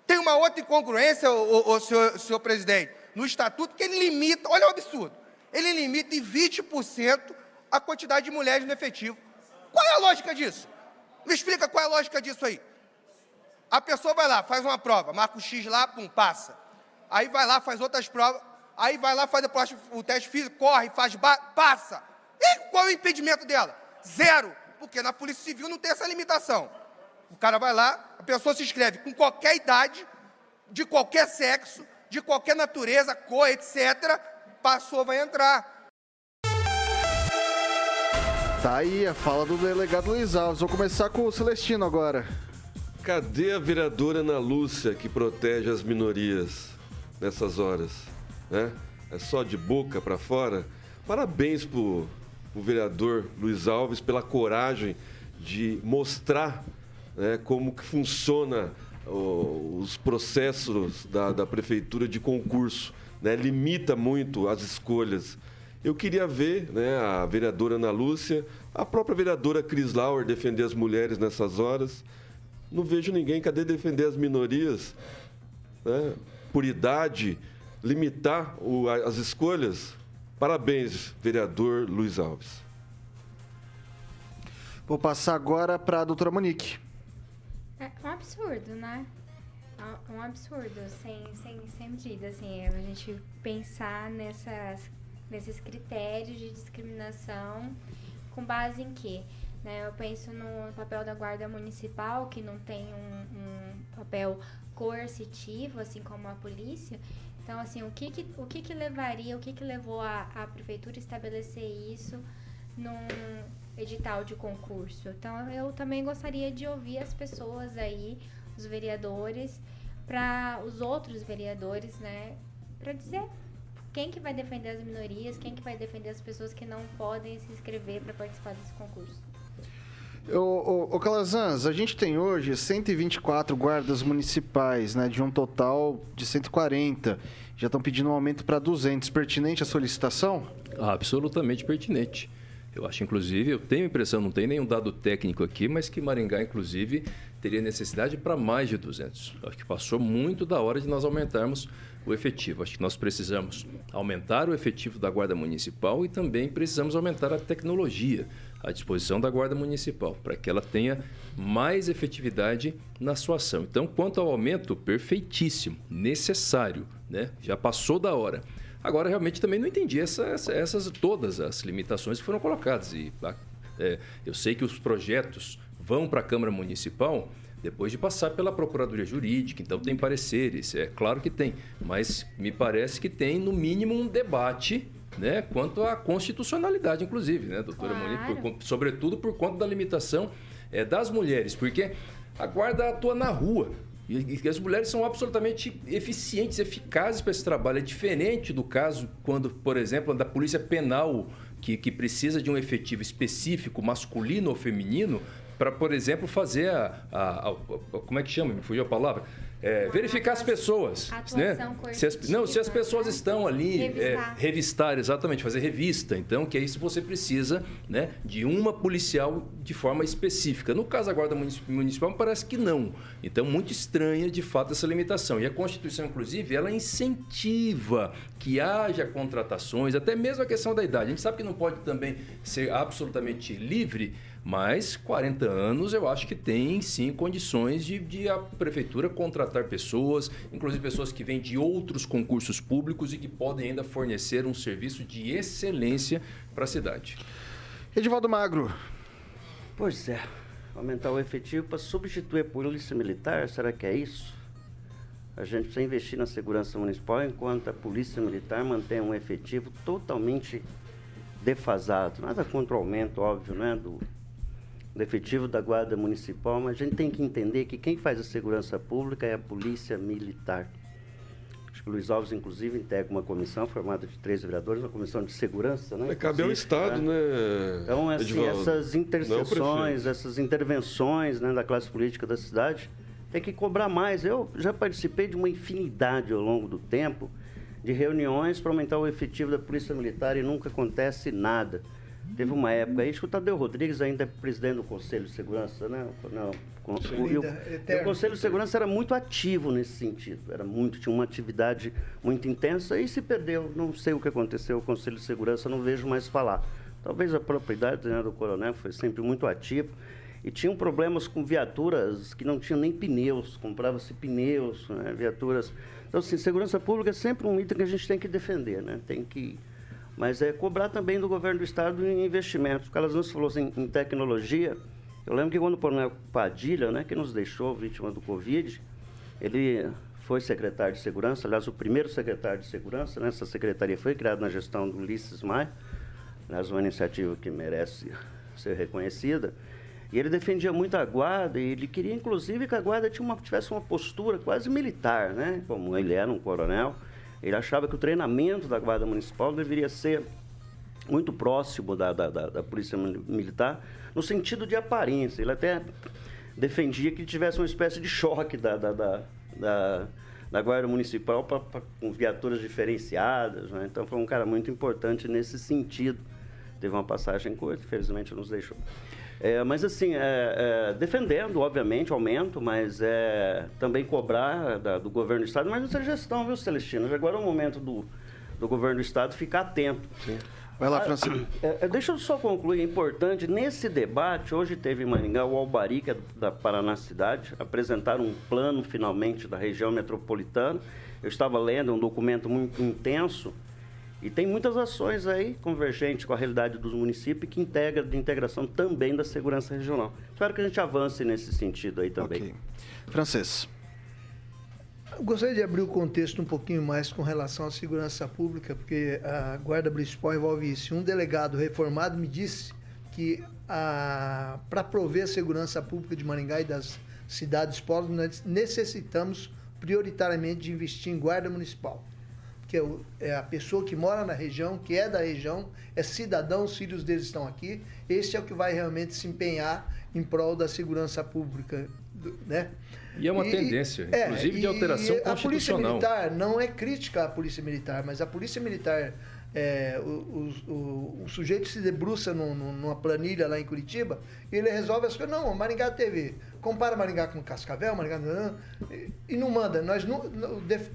Tem uma outra incongruência, o, o, o senhor, senhor presidente, no estatuto que ele limita, olha o absurdo, ele limita em 20% a quantidade de mulheres no efetivo. Qual é a lógica disso? Me explica qual é a lógica disso aí. A pessoa vai lá, faz uma prova, marca o X lá, pum, passa. Aí vai lá, faz outras provas, aí vai lá, faz o teste físico, corre, faz, passa. E qual é o impedimento dela? Zero, porque na Polícia Civil não tem essa limitação. O cara vai lá, a pessoa se inscreve com qualquer idade, de qualquer sexo, de qualquer natureza, cor, etc. Passou, vai entrar. Tá aí a fala do delegado Luiz Alves. Vou começar com o Celestino agora. Cadê a vereadora Ana Lúcia que protege as minorias nessas horas? Né? É só de boca para fora. Parabéns pro, o vereador Luiz Alves pela coragem de mostrar né, como que funciona os processos da, da prefeitura de concurso. Né? Limita muito as escolhas. Eu queria ver né, a vereadora Ana Lúcia, a própria vereadora Cris Lauer defender as mulheres nessas horas. Não vejo ninguém. Cadê defender as minorias? Né? Por idade, limitar o, as escolhas. Parabéns, vereador Luiz Alves. Vou passar agora para a doutora Monique. É um absurdo, né? É um absurdo, sem, sem, sem medida, assim, a gente pensar nessas, nesses critérios de discriminação com base em quê? Né? Eu penso no papel da guarda municipal, que não tem um, um papel coercitivo, assim como a polícia, então, assim, o que que, o que, que levaria, o que, que levou a, a prefeitura a estabelecer isso num edital de concurso? Então, eu também gostaria de ouvir as pessoas aí, os vereadores, para os outros vereadores, né, para dizer quem que vai defender as minorias, quem que vai defender as pessoas que não podem se inscrever para participar desse concurso. Ô, Calazans, a gente tem hoje 124 guardas municipais, né, de um total de 140. Já estão pedindo um aumento para 200. Pertinente a solicitação? absolutamente pertinente. Eu acho, inclusive, eu tenho a impressão, não tem nenhum dado técnico aqui, mas que Maringá, inclusive, teria necessidade para mais de 200. Acho que passou muito da hora de nós aumentarmos o efetivo. Acho que nós precisamos aumentar o efetivo da Guarda Municipal e também precisamos aumentar a tecnologia à disposição da Guarda Municipal, para que ela tenha mais efetividade na sua ação. Então, quanto ao aumento, perfeitíssimo, necessário, né? já passou da hora. Agora, realmente, também não entendi essa, essa, essas todas as limitações que foram colocadas. E é, eu sei que os projetos vão para a Câmara Municipal depois de passar pela Procuradoria Jurídica, então tem pareceres, é claro que tem, mas me parece que tem, no mínimo, um debate né, quanto à constitucionalidade, inclusive, né, doutora Claro. Monique? Por- sobretudo por conta da limitação é, das mulheres, porque a guarda atua na rua. E, e as mulheres são absolutamente eficientes, eficazes para esse trabalho. É diferente do caso quando, por exemplo, da polícia penal, que, que precisa de um efetivo específico, masculino ou feminino, para, por exemplo, fazer a, a- a- a- Como é que chama? Me fugiu a palavra. É, verificar as pessoas. atuação Né? Se as, não, se as pessoas né? estão ali. é, Revistar. revistar, exatamente, fazer revista. Então, que é isso você precisa né, de uma policial de forma específica. No caso da Guarda Munici- Municipal, parece que não. Então, muito estranha, de fato, essa limitação. E a Constituição, inclusive, ela incentiva que haja contratações, até mesmo a questão da idade. A gente sabe que não pode também ser absolutamente livre, mas 40 anos eu acho que tem sim condições de, de a prefeitura contratar pessoas, inclusive pessoas que vêm de outros concursos públicos e que podem ainda fornecer um serviço de excelência para a cidade. Edivaldo Magro. Pois é, aumentar o efetivo para substituir a polícia militar, será que é isso? A gente precisa investir na segurança municipal enquanto a polícia militar mantém um efetivo totalmente defasado. Nada contra o aumento, óbvio, né, do, do efetivo da guarda municipal, mas a gente tem que entender que quem faz a segurança pública é a polícia militar. Acho que o Luiz Alves, inclusive, integra uma comissão formada de três vereadores, uma comissão de segurança, né? Mas cabe ao Estado, né? Então, assim, Edivaldo? essas é interseções, essas intervenções né, da classe política da cidade, tem que cobrar mais. Eu já participei de uma infinidade ao longo do tempo de reuniões para aumentar o efetivo da Polícia Militar e nunca acontece nada. Teve uma época aí, acho que o Tadeu Rodrigues ainda é presidente do Conselho de Segurança, né? Não, Sim, o, o- é o eterno. Conselho de Segurança era muito ativo nesse sentido, era muito, tinha uma atividade muito intensa e se perdeu. Não sei o que aconteceu, o Conselho de Segurança não vejo mais falar. Talvez a propriedade né, do coronel foi sempre muito ativo e tinham problemas com viaturas que não tinham nem pneus, comprava-se pneus, né, viaturas. Então, assim, segurança pública é sempre um item que a gente tem que defender, né? Tem que mas é cobrar também do governo do estado em investimentos. O Carlos Nunes falou assim, em tecnologia. Eu lembro que quando o coronel Padilha, né, que nos deixou vítima do Covid, ele foi secretário de segurança, aliás, o primeiro secretário de segurança, né, essa secretaria foi criada na gestão do Ulisses Maia, aliás, uma iniciativa que merece ser reconhecida. E ele defendia muito a guarda e ele queria, inclusive, que a guarda uma- tivesse uma postura quase militar, né? Como ele era um coronel. Ele achava que o treinamento da guarda municipal deveria ser muito próximo da, da, da- da polícia Mili- militar, no sentido de aparência. Ele até defendia que tivesse uma espécie de choque da, da, da, da, da guarda municipal pra, pra- com viaturas diferenciadas. né? Então foi um cara muito importante nesse sentido. Teve uma passagem curta, infelizmente nos deixou. É, mas assim, é, é, defendendo, obviamente, o aumento, mas é, também cobrar da- do governo do Estado, mas nessa gestão, viu, Celestino? Agora é o momento do, do governo do Estado ficar atento. Vai lá, Ah, Francisco. é, é, deixa eu só concluir, é importante, nesse debate, hoje teve em Maringá o Albari, que é da Paraná Cidade, apresentaram um plano, finalmente, da região metropolitana. Eu estava lendo, é um documento muito intenso, e tem muitas ações aí convergentes com a realidade dos municípios que integra de integração também da segurança regional. Espero que a gente avance nesse sentido aí também. Francês. Eu gostaria de abrir o contexto um pouquinho mais com relação à segurança pública, porque a Guarda Municipal envolve isso. Um delegado reformado me disse que para prover a segurança pública de Maringá e das cidades pobres, nós necessitamos prioritariamente de investir em Guarda Municipal. Que é, é a pessoa que mora na região, que é da região, é cidadão, os filhos deles estão aqui. Esse é o que vai realmente se empenhar em prol da segurança pública, né? E é uma tendência, inclusive, de e alteração A Polícia constitucional. Militar não é crítica à Polícia Militar, mas a Polícia Militar, é, o, o- o- sujeito se debruça num- num- numa planilha lá em Curitiba e ele resolve as coisas. Não, Maringá teve. Compara Maringá com Cascavel, Maringá. E, e não manda. Nós não,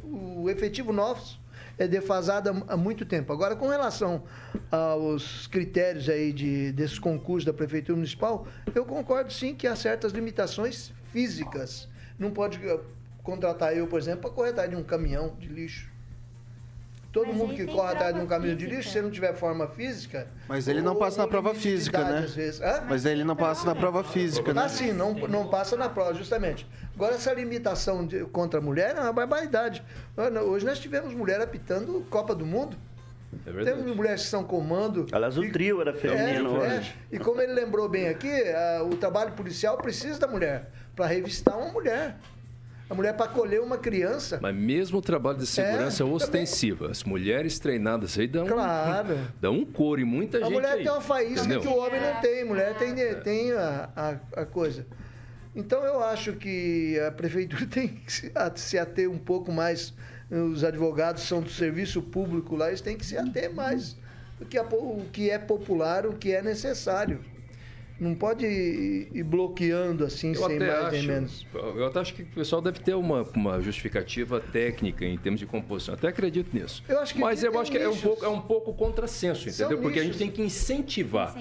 o efetivo nosso é defasado há, muito tempo. Agora, com relação aos critérios aí de, desses concursos da Prefeitura Municipal, eu concordo sim que há certas limitações físicas. Não pode eh, contratar eu, por exemplo, para correr atrás de um caminhão de lixo. Todo Mas mundo que corre atrás de um de física. lixo, se não tiver forma física. Mas ele não passa na prova física, né? às vezes. Hã? Mas ele não passa na prova física, né? Ah, sim, não, não passa na prova, justamente. Agora, essa limitação de- contra a mulher é uma barbaridade. Hoje nós tivemos mulher apitando Copa do Mundo. É verdade. Temos mulheres que são comando. Aliás, o trio era feminino É, hoje. é. E como ele lembrou bem aqui, a- o trabalho policial precisa da mulher para revistar uma mulher. A mulher para acolher uma criança. Mas mesmo o trabalho de segurança É, ostensiva, as mulheres treinadas aí dão, Claro. [laughs] dão um couro em muita A gente mulher aí. tem uma faísca Entendeu? que o homem não tem. Mulher tem, tem a, a, a coisa. Então eu acho que a prefeitura [laughs] tem que se a- ater um pouco mais. Os advogados são do serviço público lá, eles têm que se ater mais é, o que é popular, o que é necessário. Não pode ir, ir bloqueando assim, Eu sem mais nem acho, menos. eu até acho que o pessoal deve ter uma, uma justificativa técnica em termos de composição. Até acredito nisso. Eu acho que Mas eu acho que é um nichos. pouco, é um pouco contrassenso, São entendeu? Porque a gente nichos. tem que incentivar.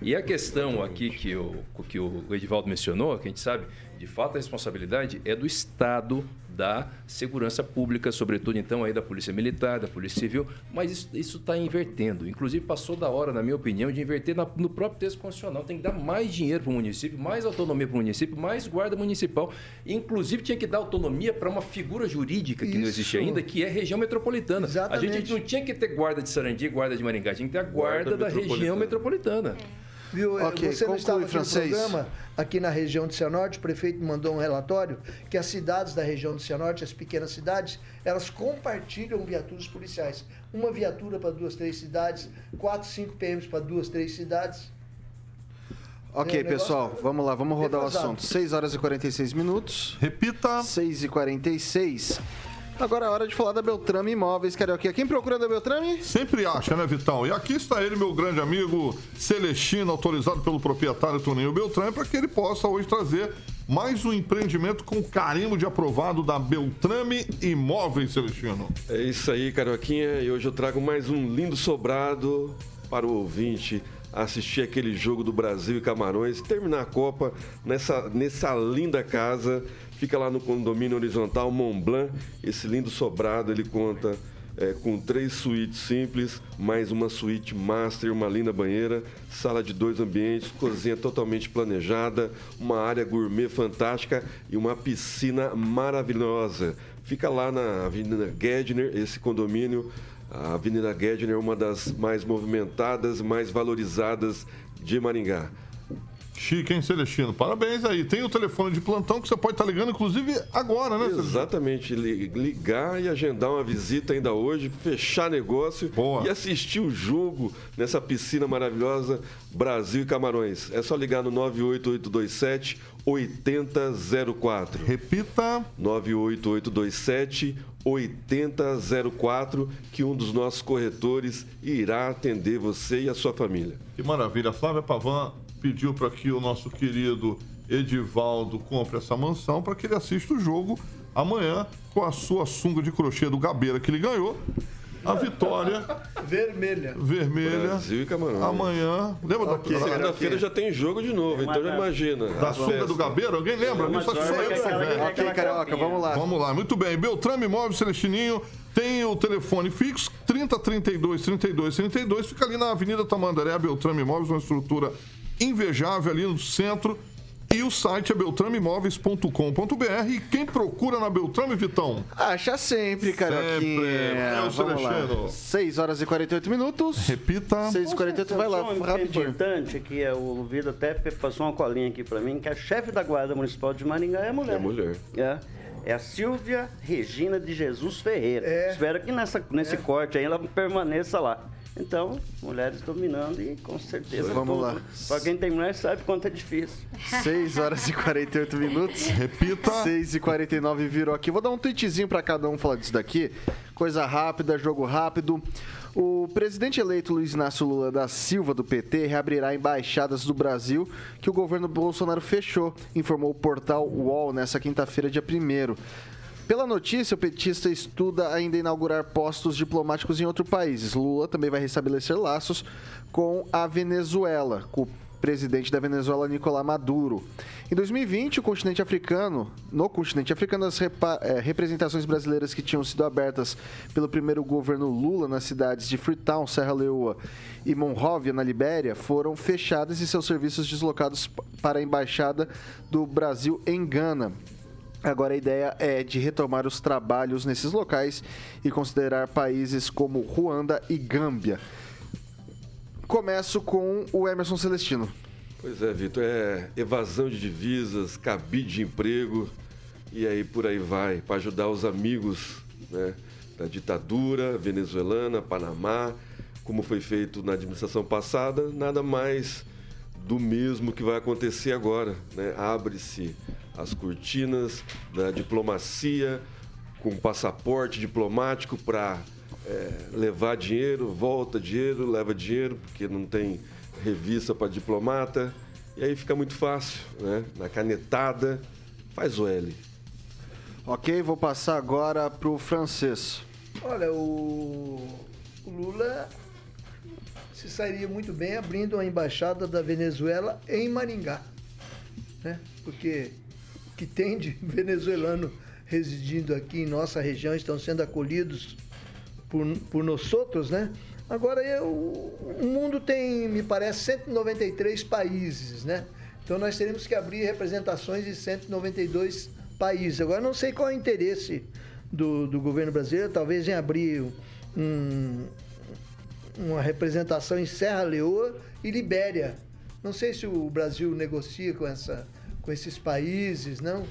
E a questão aqui que o, que o Edivaldo mencionou, que a gente sabe, de fato a responsabilidade é do Estado da segurança pública, sobretudo então aí da Polícia Militar, da Polícia Civil, mas isso está invertendo. Inclusive passou da hora, na minha opinião, de inverter na- no próprio texto constitucional. Tem que dar mais dinheiro para o município, mais autonomia para o município, mais guarda municipal. Inclusive tinha que dar autonomia para uma figura jurídica que não existe Isso. ainda, que é a região metropolitana. A gente Exatamente. não tinha que ter guarda de Sarandi, guarda de Maringá, tinha que ter a guarda, Guarda da região metropolitana. Viu? Ok, Você não estava aqui no francês. programa, aqui na região de Cianorte, o prefeito mandou um relatório que as cidades da região de Cianorte, as pequenas cidades, elas compartilham viaturas policiais. Uma viatura para duas, três cidades, quatro, cinco PMs para duas, três cidades. Ok, É, negócio pessoal, vamos lá, vamos rodar o assunto. 6 horas e 46 minutos. Repita. 6 e 46. Agora é hora de falar da Beltrame Imóveis, Carioquinha. Quem procura da Beltrame? Sempre acha, né, Vitão? E aqui está ele, meu grande amigo Celestino, autorizado pelo proprietário Toninho Beltrame, para que ele possa hoje trazer mais um empreendimento com carimbo de aprovado da Beltrame Imóveis, Celestino. É isso aí, Carioquinha. E hoje eu trago mais um lindo sobrado para o ouvinte assistir aquele jogo do Brasil e Camarões, terminar a Copa nessa, nessa linda casa. Fica lá no condomínio horizontal Mont Blanc. Esse lindo sobrado, ele conta é, com três suítes simples, mais uma suíte master, uma linda banheira, sala de dois ambientes, cozinha totalmente planejada, uma área gourmet fantástica e uma piscina maravilhosa. Fica lá na Avenida Gedner, esse condomínio. A Avenida Gedner é uma das mais movimentadas, mais valorizadas de Maringá. Chique, hein, Celestino? Parabéns aí. Tem o telefone de plantão que você pode estar ligando, inclusive agora, né? Exatamente, li- ligar e agendar uma visita ainda hoje, fechar negócio e assistir o jogo nessa piscina maravilhosa Brasil e Camarões. É só ligar no 98827 8004. Repita. 98827 8004 que um dos nossos corretores irá atender você e a sua família. Que maravilha. Flávia Pavan pediu para que o nosso querido Edivaldo compre essa mansão para que ele assista o jogo amanhã com a sua sunga de crochê do Gabeira que ele ganhou. A vitória [laughs] Vermelha. vermelha. Brasil e Camarões. Amanhã. Lembra da Segunda-feira já tem jogo de novo, então já imagina. Da A sunga do Gabeira? Alguém lembra? Uma Isso acho que só sorte eu que sou velho. Ok, Carioca, vamos lá. Vamos lá, muito bem. Beltrame Imóveis Celestininho tem o telefone fixo 3032 32 32. Fica ali na Avenida Tamandaré, Beltrame Imóveis, uma estrutura invejável ali no centro. E o site é beltrameimóveis.com.br. E quem procura na Beltrame, Vitão? Acha sempre, Carioquinha. É o Vamos lá. Celestino. 6 horas e 48 minutos. Repita. 6 e 48 vai lá, rapidinho. importante que é o Vida até passou uma colinha aqui para mim, que a chefe da Guarda Municipal de Maringá é mulher. É mulher. É. É a Silvia Regina de Jesus Ferreira. É. Espero que nessa, nesse corte aí ela permaneça lá. Então, mulheres dominando e com certeza. Vamos tudo. lá. Pra quem tem mulher sabe quanto é difícil. 6 horas e 48 minutos. [laughs] Repita. 6 e 49 virou aqui. Vou dar um tweetzinho pra cada um falar disso daqui. Coisa rápida, jogo rápido. O presidente eleito Luiz Inácio Lula da Silva, do PT, reabrirá embaixadas do Brasil que o governo Bolsonaro fechou, informou o portal UOL nessa quinta-feira, dia 1 pela notícia, o petista estuda ainda inaugurar postos diplomáticos em outros países. Lula também vai restabelecer laços com a Venezuela, com o presidente da Venezuela, Nicolás Maduro. Em 2020, o continente africano, no continente africano, as eh, representações brasileiras que tinham sido abertas pelo primeiro governo Lula nas cidades de Freetown, Serra Leoa e Monrovia, na Libéria, foram fechadas e seus serviços deslocados para a embaixada do Brasil em Gana. Agora a ideia é de retomar os trabalhos nesses locais e considerar países como Ruanda e Gâmbia. Começo com o Emerson Celestino. Pois é, Vitor, é evasão de divisas, cabide de emprego e aí por aí vai, para ajudar os amigos né, da ditadura venezuelana, Panamá, como foi feito na administração passada, nada mais do mesmo que vai acontecer agora. Né? Abre-se as cortinas da diplomacia com passaporte diplomático para é, levar dinheiro, volta dinheiro, leva dinheiro, porque não tem revista para diplomata. E aí fica muito fácil, né? Na canetada, faz o L. Ok, vou passar agora para o francês. Olha, o, o Lula se sairia muito bem abrindo a embaixada da Venezuela em Maringá. Né? Porque que tem de [laughs] venezuelano residindo aqui em nossa região estão sendo acolhidos por, por nós outros, né? Agora, eu, o mundo tem, me parece, 193 países, né? Então nós teremos que abrir representações de 192 países. Agora, não sei qual é o interesse do, do governo brasileiro, talvez em abrir um, uma representação em Serra Leoa e Libéria. Não sei se o Brasil negocia com, essa, com esses países, não.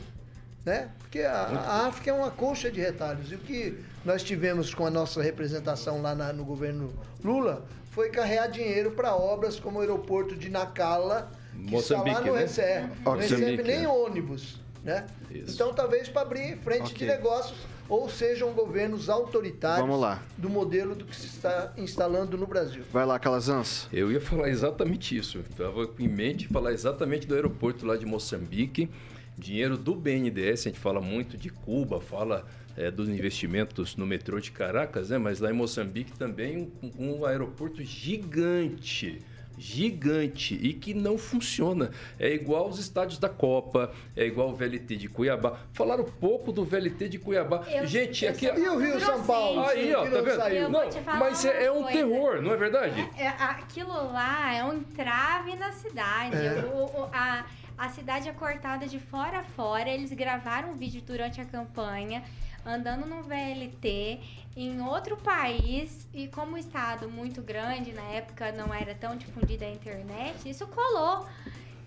Né? Porque a, a África é uma colcha de retalhos. E o que nós tivemos com a nossa representação lá na, no governo Lula foi carregar dinheiro para obras como o aeroporto de Nacala, que Moçambique, está lá no né? recebe, não recebe nem né? ônibus. Né? Isso. Então, talvez para abrir frente de Ok. negócios ou sejam governos autoritários Vamos lá. do modelo do que se está instalando no Brasil. Vai lá, Calazans. Eu ia falar exatamente isso. Estava em mente falar exatamente do aeroporto lá de Moçambique. Dinheiro do BNDES, a gente fala muito de Cuba, fala é, dos investimentos no metrô de Caracas, né? mas lá em Moçambique também um, um aeroporto gigante. Gigante e que não funciona. É igual os estádios da Copa, é igual o VLT de Cuiabá. Falaram pouco do VLT de Cuiabá. Eu- Gente, eu aqui. sou E o Rio São Paulo? Aí, ó, tá vendo? Não, mas é, é um coisa. terror, não é verdade? É, aquilo lá é um entrave na cidade. É. O- o- a, a cidade é cortada de fora a fora. Eles gravaram um vídeo durante a campanha, andando no VLT, em outro país. E como o estado muito grande, na época não era tão difundida a internet, isso colou.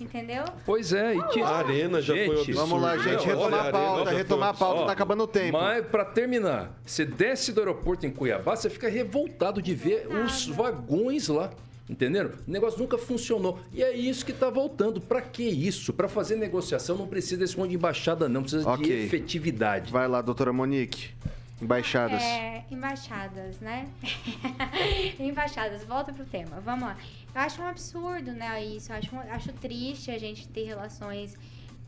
Entendeu? Pois é, e tinha... A arena já foi absurdo. Vamos lá, gente, Olha, retomar a a pauta, foi retomar a pauta, Ó, tá acabando o tempo. Mas pra terminar, você desce do aeroporto em Cuiabá, você fica revoltado de ver os vagões lá. Entenderam? O negócio nunca funcionou. E é isso que tá voltando. Pra que isso? Pra fazer negociação não precisa desse monte de embaixada, não. Precisa de Ok. efetividade. Vai lá, doutora Monique. Embaixadas. É, embaixadas, né? [laughs] embaixadas, volta pro tema. Vamos lá. Eu acho um absurdo, né, isso. Eu acho, acho triste a gente ter relações,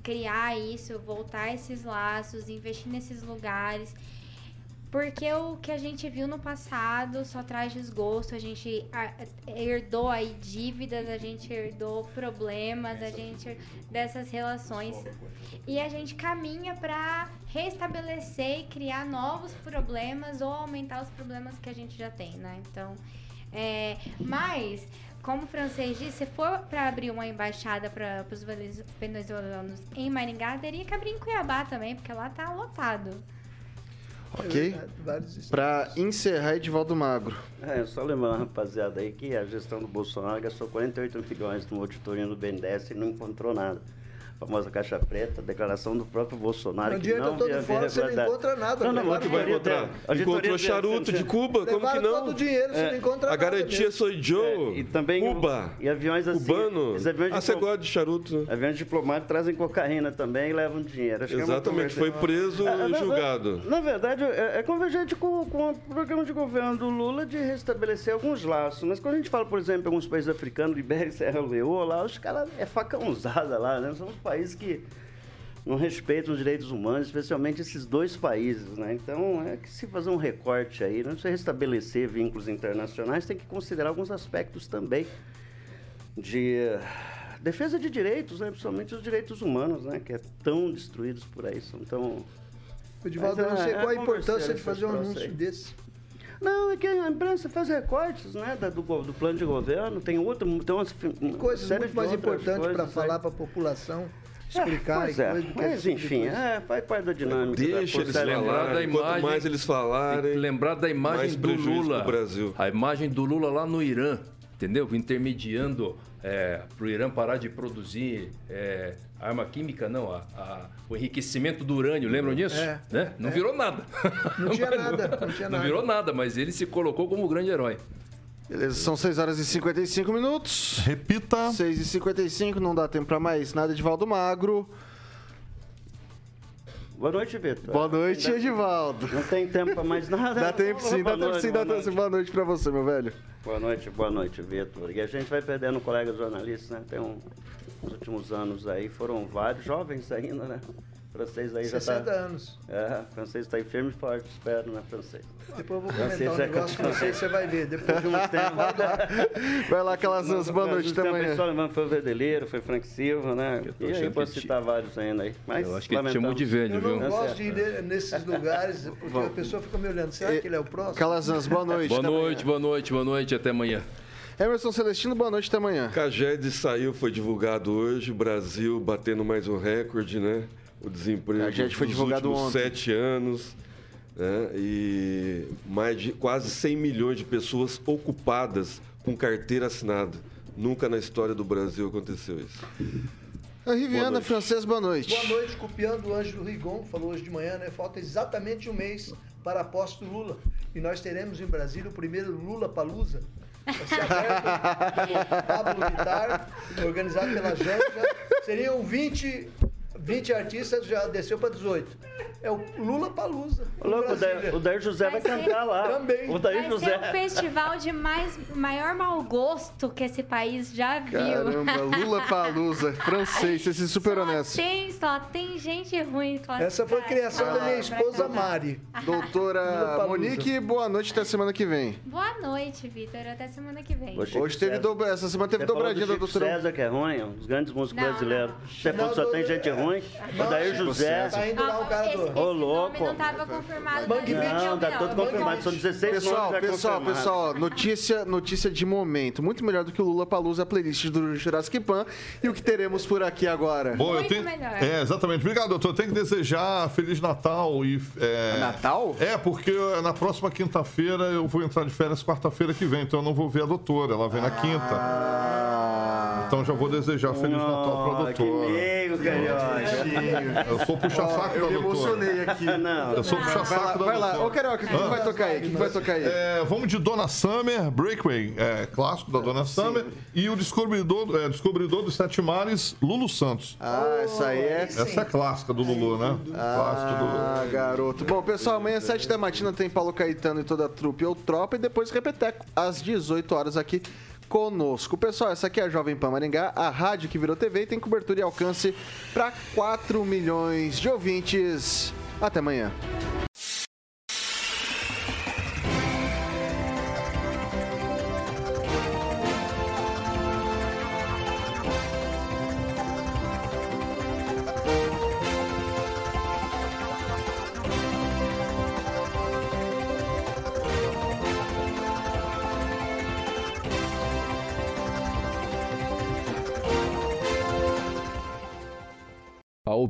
criar isso, voltar esses laços, investir nesses lugares. Porque o que a gente viu no passado só traz desgosto, a gente herdou aí dívidas, a gente herdou problemas, a gente dessas relações. E a gente caminha para restabelecer e criar novos problemas ou aumentar os problemas que a gente já tem, né? Então, é, mas como o francês disse, se for para abrir uma embaixada para os venezuelanos em Maringá, teria que abrir em Cuiabá também, porque lá tá lotado. Ok? Pra encerrar, Edivaldo Magro. É, só lembrando, rapaziada, aí que a gestão do Bolsonaro gastou 48 milhões no auditoria do BNDES e não encontrou nada. Famosa caixa preta, declaração do próprio Bolsonaro. Não que adianta não todo fora, você não encontra nada. Não, não, que vai encontrar? Encontrou charuto de Cuba? Como que não? todo o dinheiro, você É, não encontra A garantia sou Joe. É, e também o- Cuba. e aviões assim. Cubano. aviões Ah, você gosta de charuto, né? Aviões diplomáticos trazem cocaína também e levam dinheiro. Acho que é Exatamente, foi preso É, e na- julgado. Na verdade, é, é convergente com, com o programa de governo do Lula de restabelecer alguns laços. Mas quando a gente fala, por exemplo, em alguns países africanos, Libéria e Serra Leoa, lá os caras é facão usada lá, né? São os países que não respeitam os direitos humanos, especialmente esses dois países, né? Então, é que se fazer um recorte aí, não se restabelecer vínculos internacionais, tem que considerar alguns aspectos também de eh, defesa de direitos, né? principalmente os direitos humanos, né? que é tão destruídos por aí, são tão... Edivaldo, eu não Mas, sei é, qual a é importância de fazer um anúncio aí. desse. Não, é que a imprensa faz recortes né, do, do plano de governo, tem outro, tem umas, Coisas muito mais importantes para falar para a população. Explicar. Pois e é, coisa, mas tipo enfim, é, faz parte da dinâmica. Deixa da eles falarem. da Quanto imagem- mais eles falarem, lembrar da imagem mais do Lula. pro Brasil. A imagem do Lula lá no Irã, entendeu? Intermediando é, para o Irã parar de produzir é, arma química, não, a- a- o enriquecimento do urânio, lembram disso? É, Né? Não virou nada. Não tinha [laughs] nada, não tinha Não nada. virou nada, mas ele se colocou como o grande herói. Beleza, são 6 horas e 55 minutos. Repita. 6 e 55, não dá tempo pra mais nada. Edivaldo Magro. Boa noite, Vitor. Boa noite, Ainda- Edivaldo. Não tem tempo pra mais nada. Dá tempo sim, dá tempo noite, sim, dá boa tempo sim. Boa noite pra você, meu velho. Boa noite, boa noite, Vitor. E a gente vai perdendo colegas jornalistas, né? Tem um, nos últimos anos aí, foram vários jovens ainda, né? Francês aí já 60 tá... anos. É, francês tá aí firme e forte, espero, né, francês. Depois eu vou Francês comentar um já negócio com continua. você você vai ver. Depois De [laughs] uns tempos. Vai lá, aquelas boa noite amanhã. amanhã. Foi o Verdeleiro, foi Frank Silva, né? tô E aí posso citar vários ainda aí. Mas Eu acho que ele te chamou de velho, Eu não viu? gosto de ir ne- nesses [laughs] lugares, porque a pessoa fica me olhando. Será que ele é o próximo? Calazans, boa [laughs] noite. Boa noite, boa noite, boa noite, até amanhã. Emerson Celestino, boa noite até amanhã. Cagedes saiu, foi divulgado hoje. O Brasil batendo mais um recorde, né? O desemprego Cagedes foi dos divulgado últimos ontem. sete anos. Né? E mais de quase 100 milhões de pessoas ocupadas com carteira assinada. Nunca na história do Brasil aconteceu isso. A Riviana. Francês, boa noite. Boa noite, copiando o Ângelo Rigon, falou hoje de manhã, né? Falta exatamente um mês para a posse do Lula. E nós teremos em Brasília o primeiro Lula Palusa. Vai ser aberto pelo Pablo Vittar, organizado pela Janja. Seriam 20, 20 artistas, já desceu para 18. É o Lula Palusa. Louco, o Dair José vai Vai ser- cantar lá. Também. O Dair Vai José. ser o festival de mais, maior mau gosto que esse país já viu. Caramba, [laughs] Lula Palusa, francês, esse super honesto. Tem, só tem gente ruim. Essa foi criação da minha esposa Mari. Doutora. [laughs] Monique, boa noite até semana que vem. Boa noite, Vitor. Até semana que vem. Chico Hoje teve dobra... essa semana teve Você dobradinha do da doutora. César, que é ruim, um dos grandes músicos Não, brasileiros. Você falou que só tem gente ruim. O Dair Chico José. Tá indo lá o cara do... Ô, nome louco. não estava confirmado. Mangue é Não, o tá tudo confirmado. São 16 Pessoal, nomes pessoal, pessoal, notícia, notícia de momento. Muito melhor do que o Lula Palusa, a playlist do Jurassic Pan. E o que teremos por aqui agora? Bom, eu Muito tenho... melhor. É, exatamente. Obrigado, doutor. Eu tenho que desejar Feliz Natal e. É... Natal? É, porque na próxima quinta-feira eu vou entrar de férias quarta-feira que vem, então eu não vou ver a doutora, ela vem na quinta. Ah, Então já vou desejar Feliz Natal pra Ah, que doutora. Eu sou puxa-saco eu me emocionei aqui. Não. Eu sou Vai lá, puxa-saco da vai lá. Ô, Carioca, o que, que vai tocar aí? O que, vai tocar aí? É, vamos de Dona Summer, Breakaway, é, clássico da Dona Summer, e o Descobridor, é, Descobridor dos Sete Mares, Lulu Santos. Ah, essa aí é... Essa é clássica do Lulu, né? Clássico do Ah, garoto. Bom, pessoal, amanhã às 7 da matina tem Paulo Caetano e toda a trupe ou tropa e depois Repeteco às 18 horas aqui conosco. Pessoal, essa aqui é a Jovem Pan Maringá, a rádio que virou TV e tem cobertura e alcance para 4 milhões de ouvintes. Até amanhã.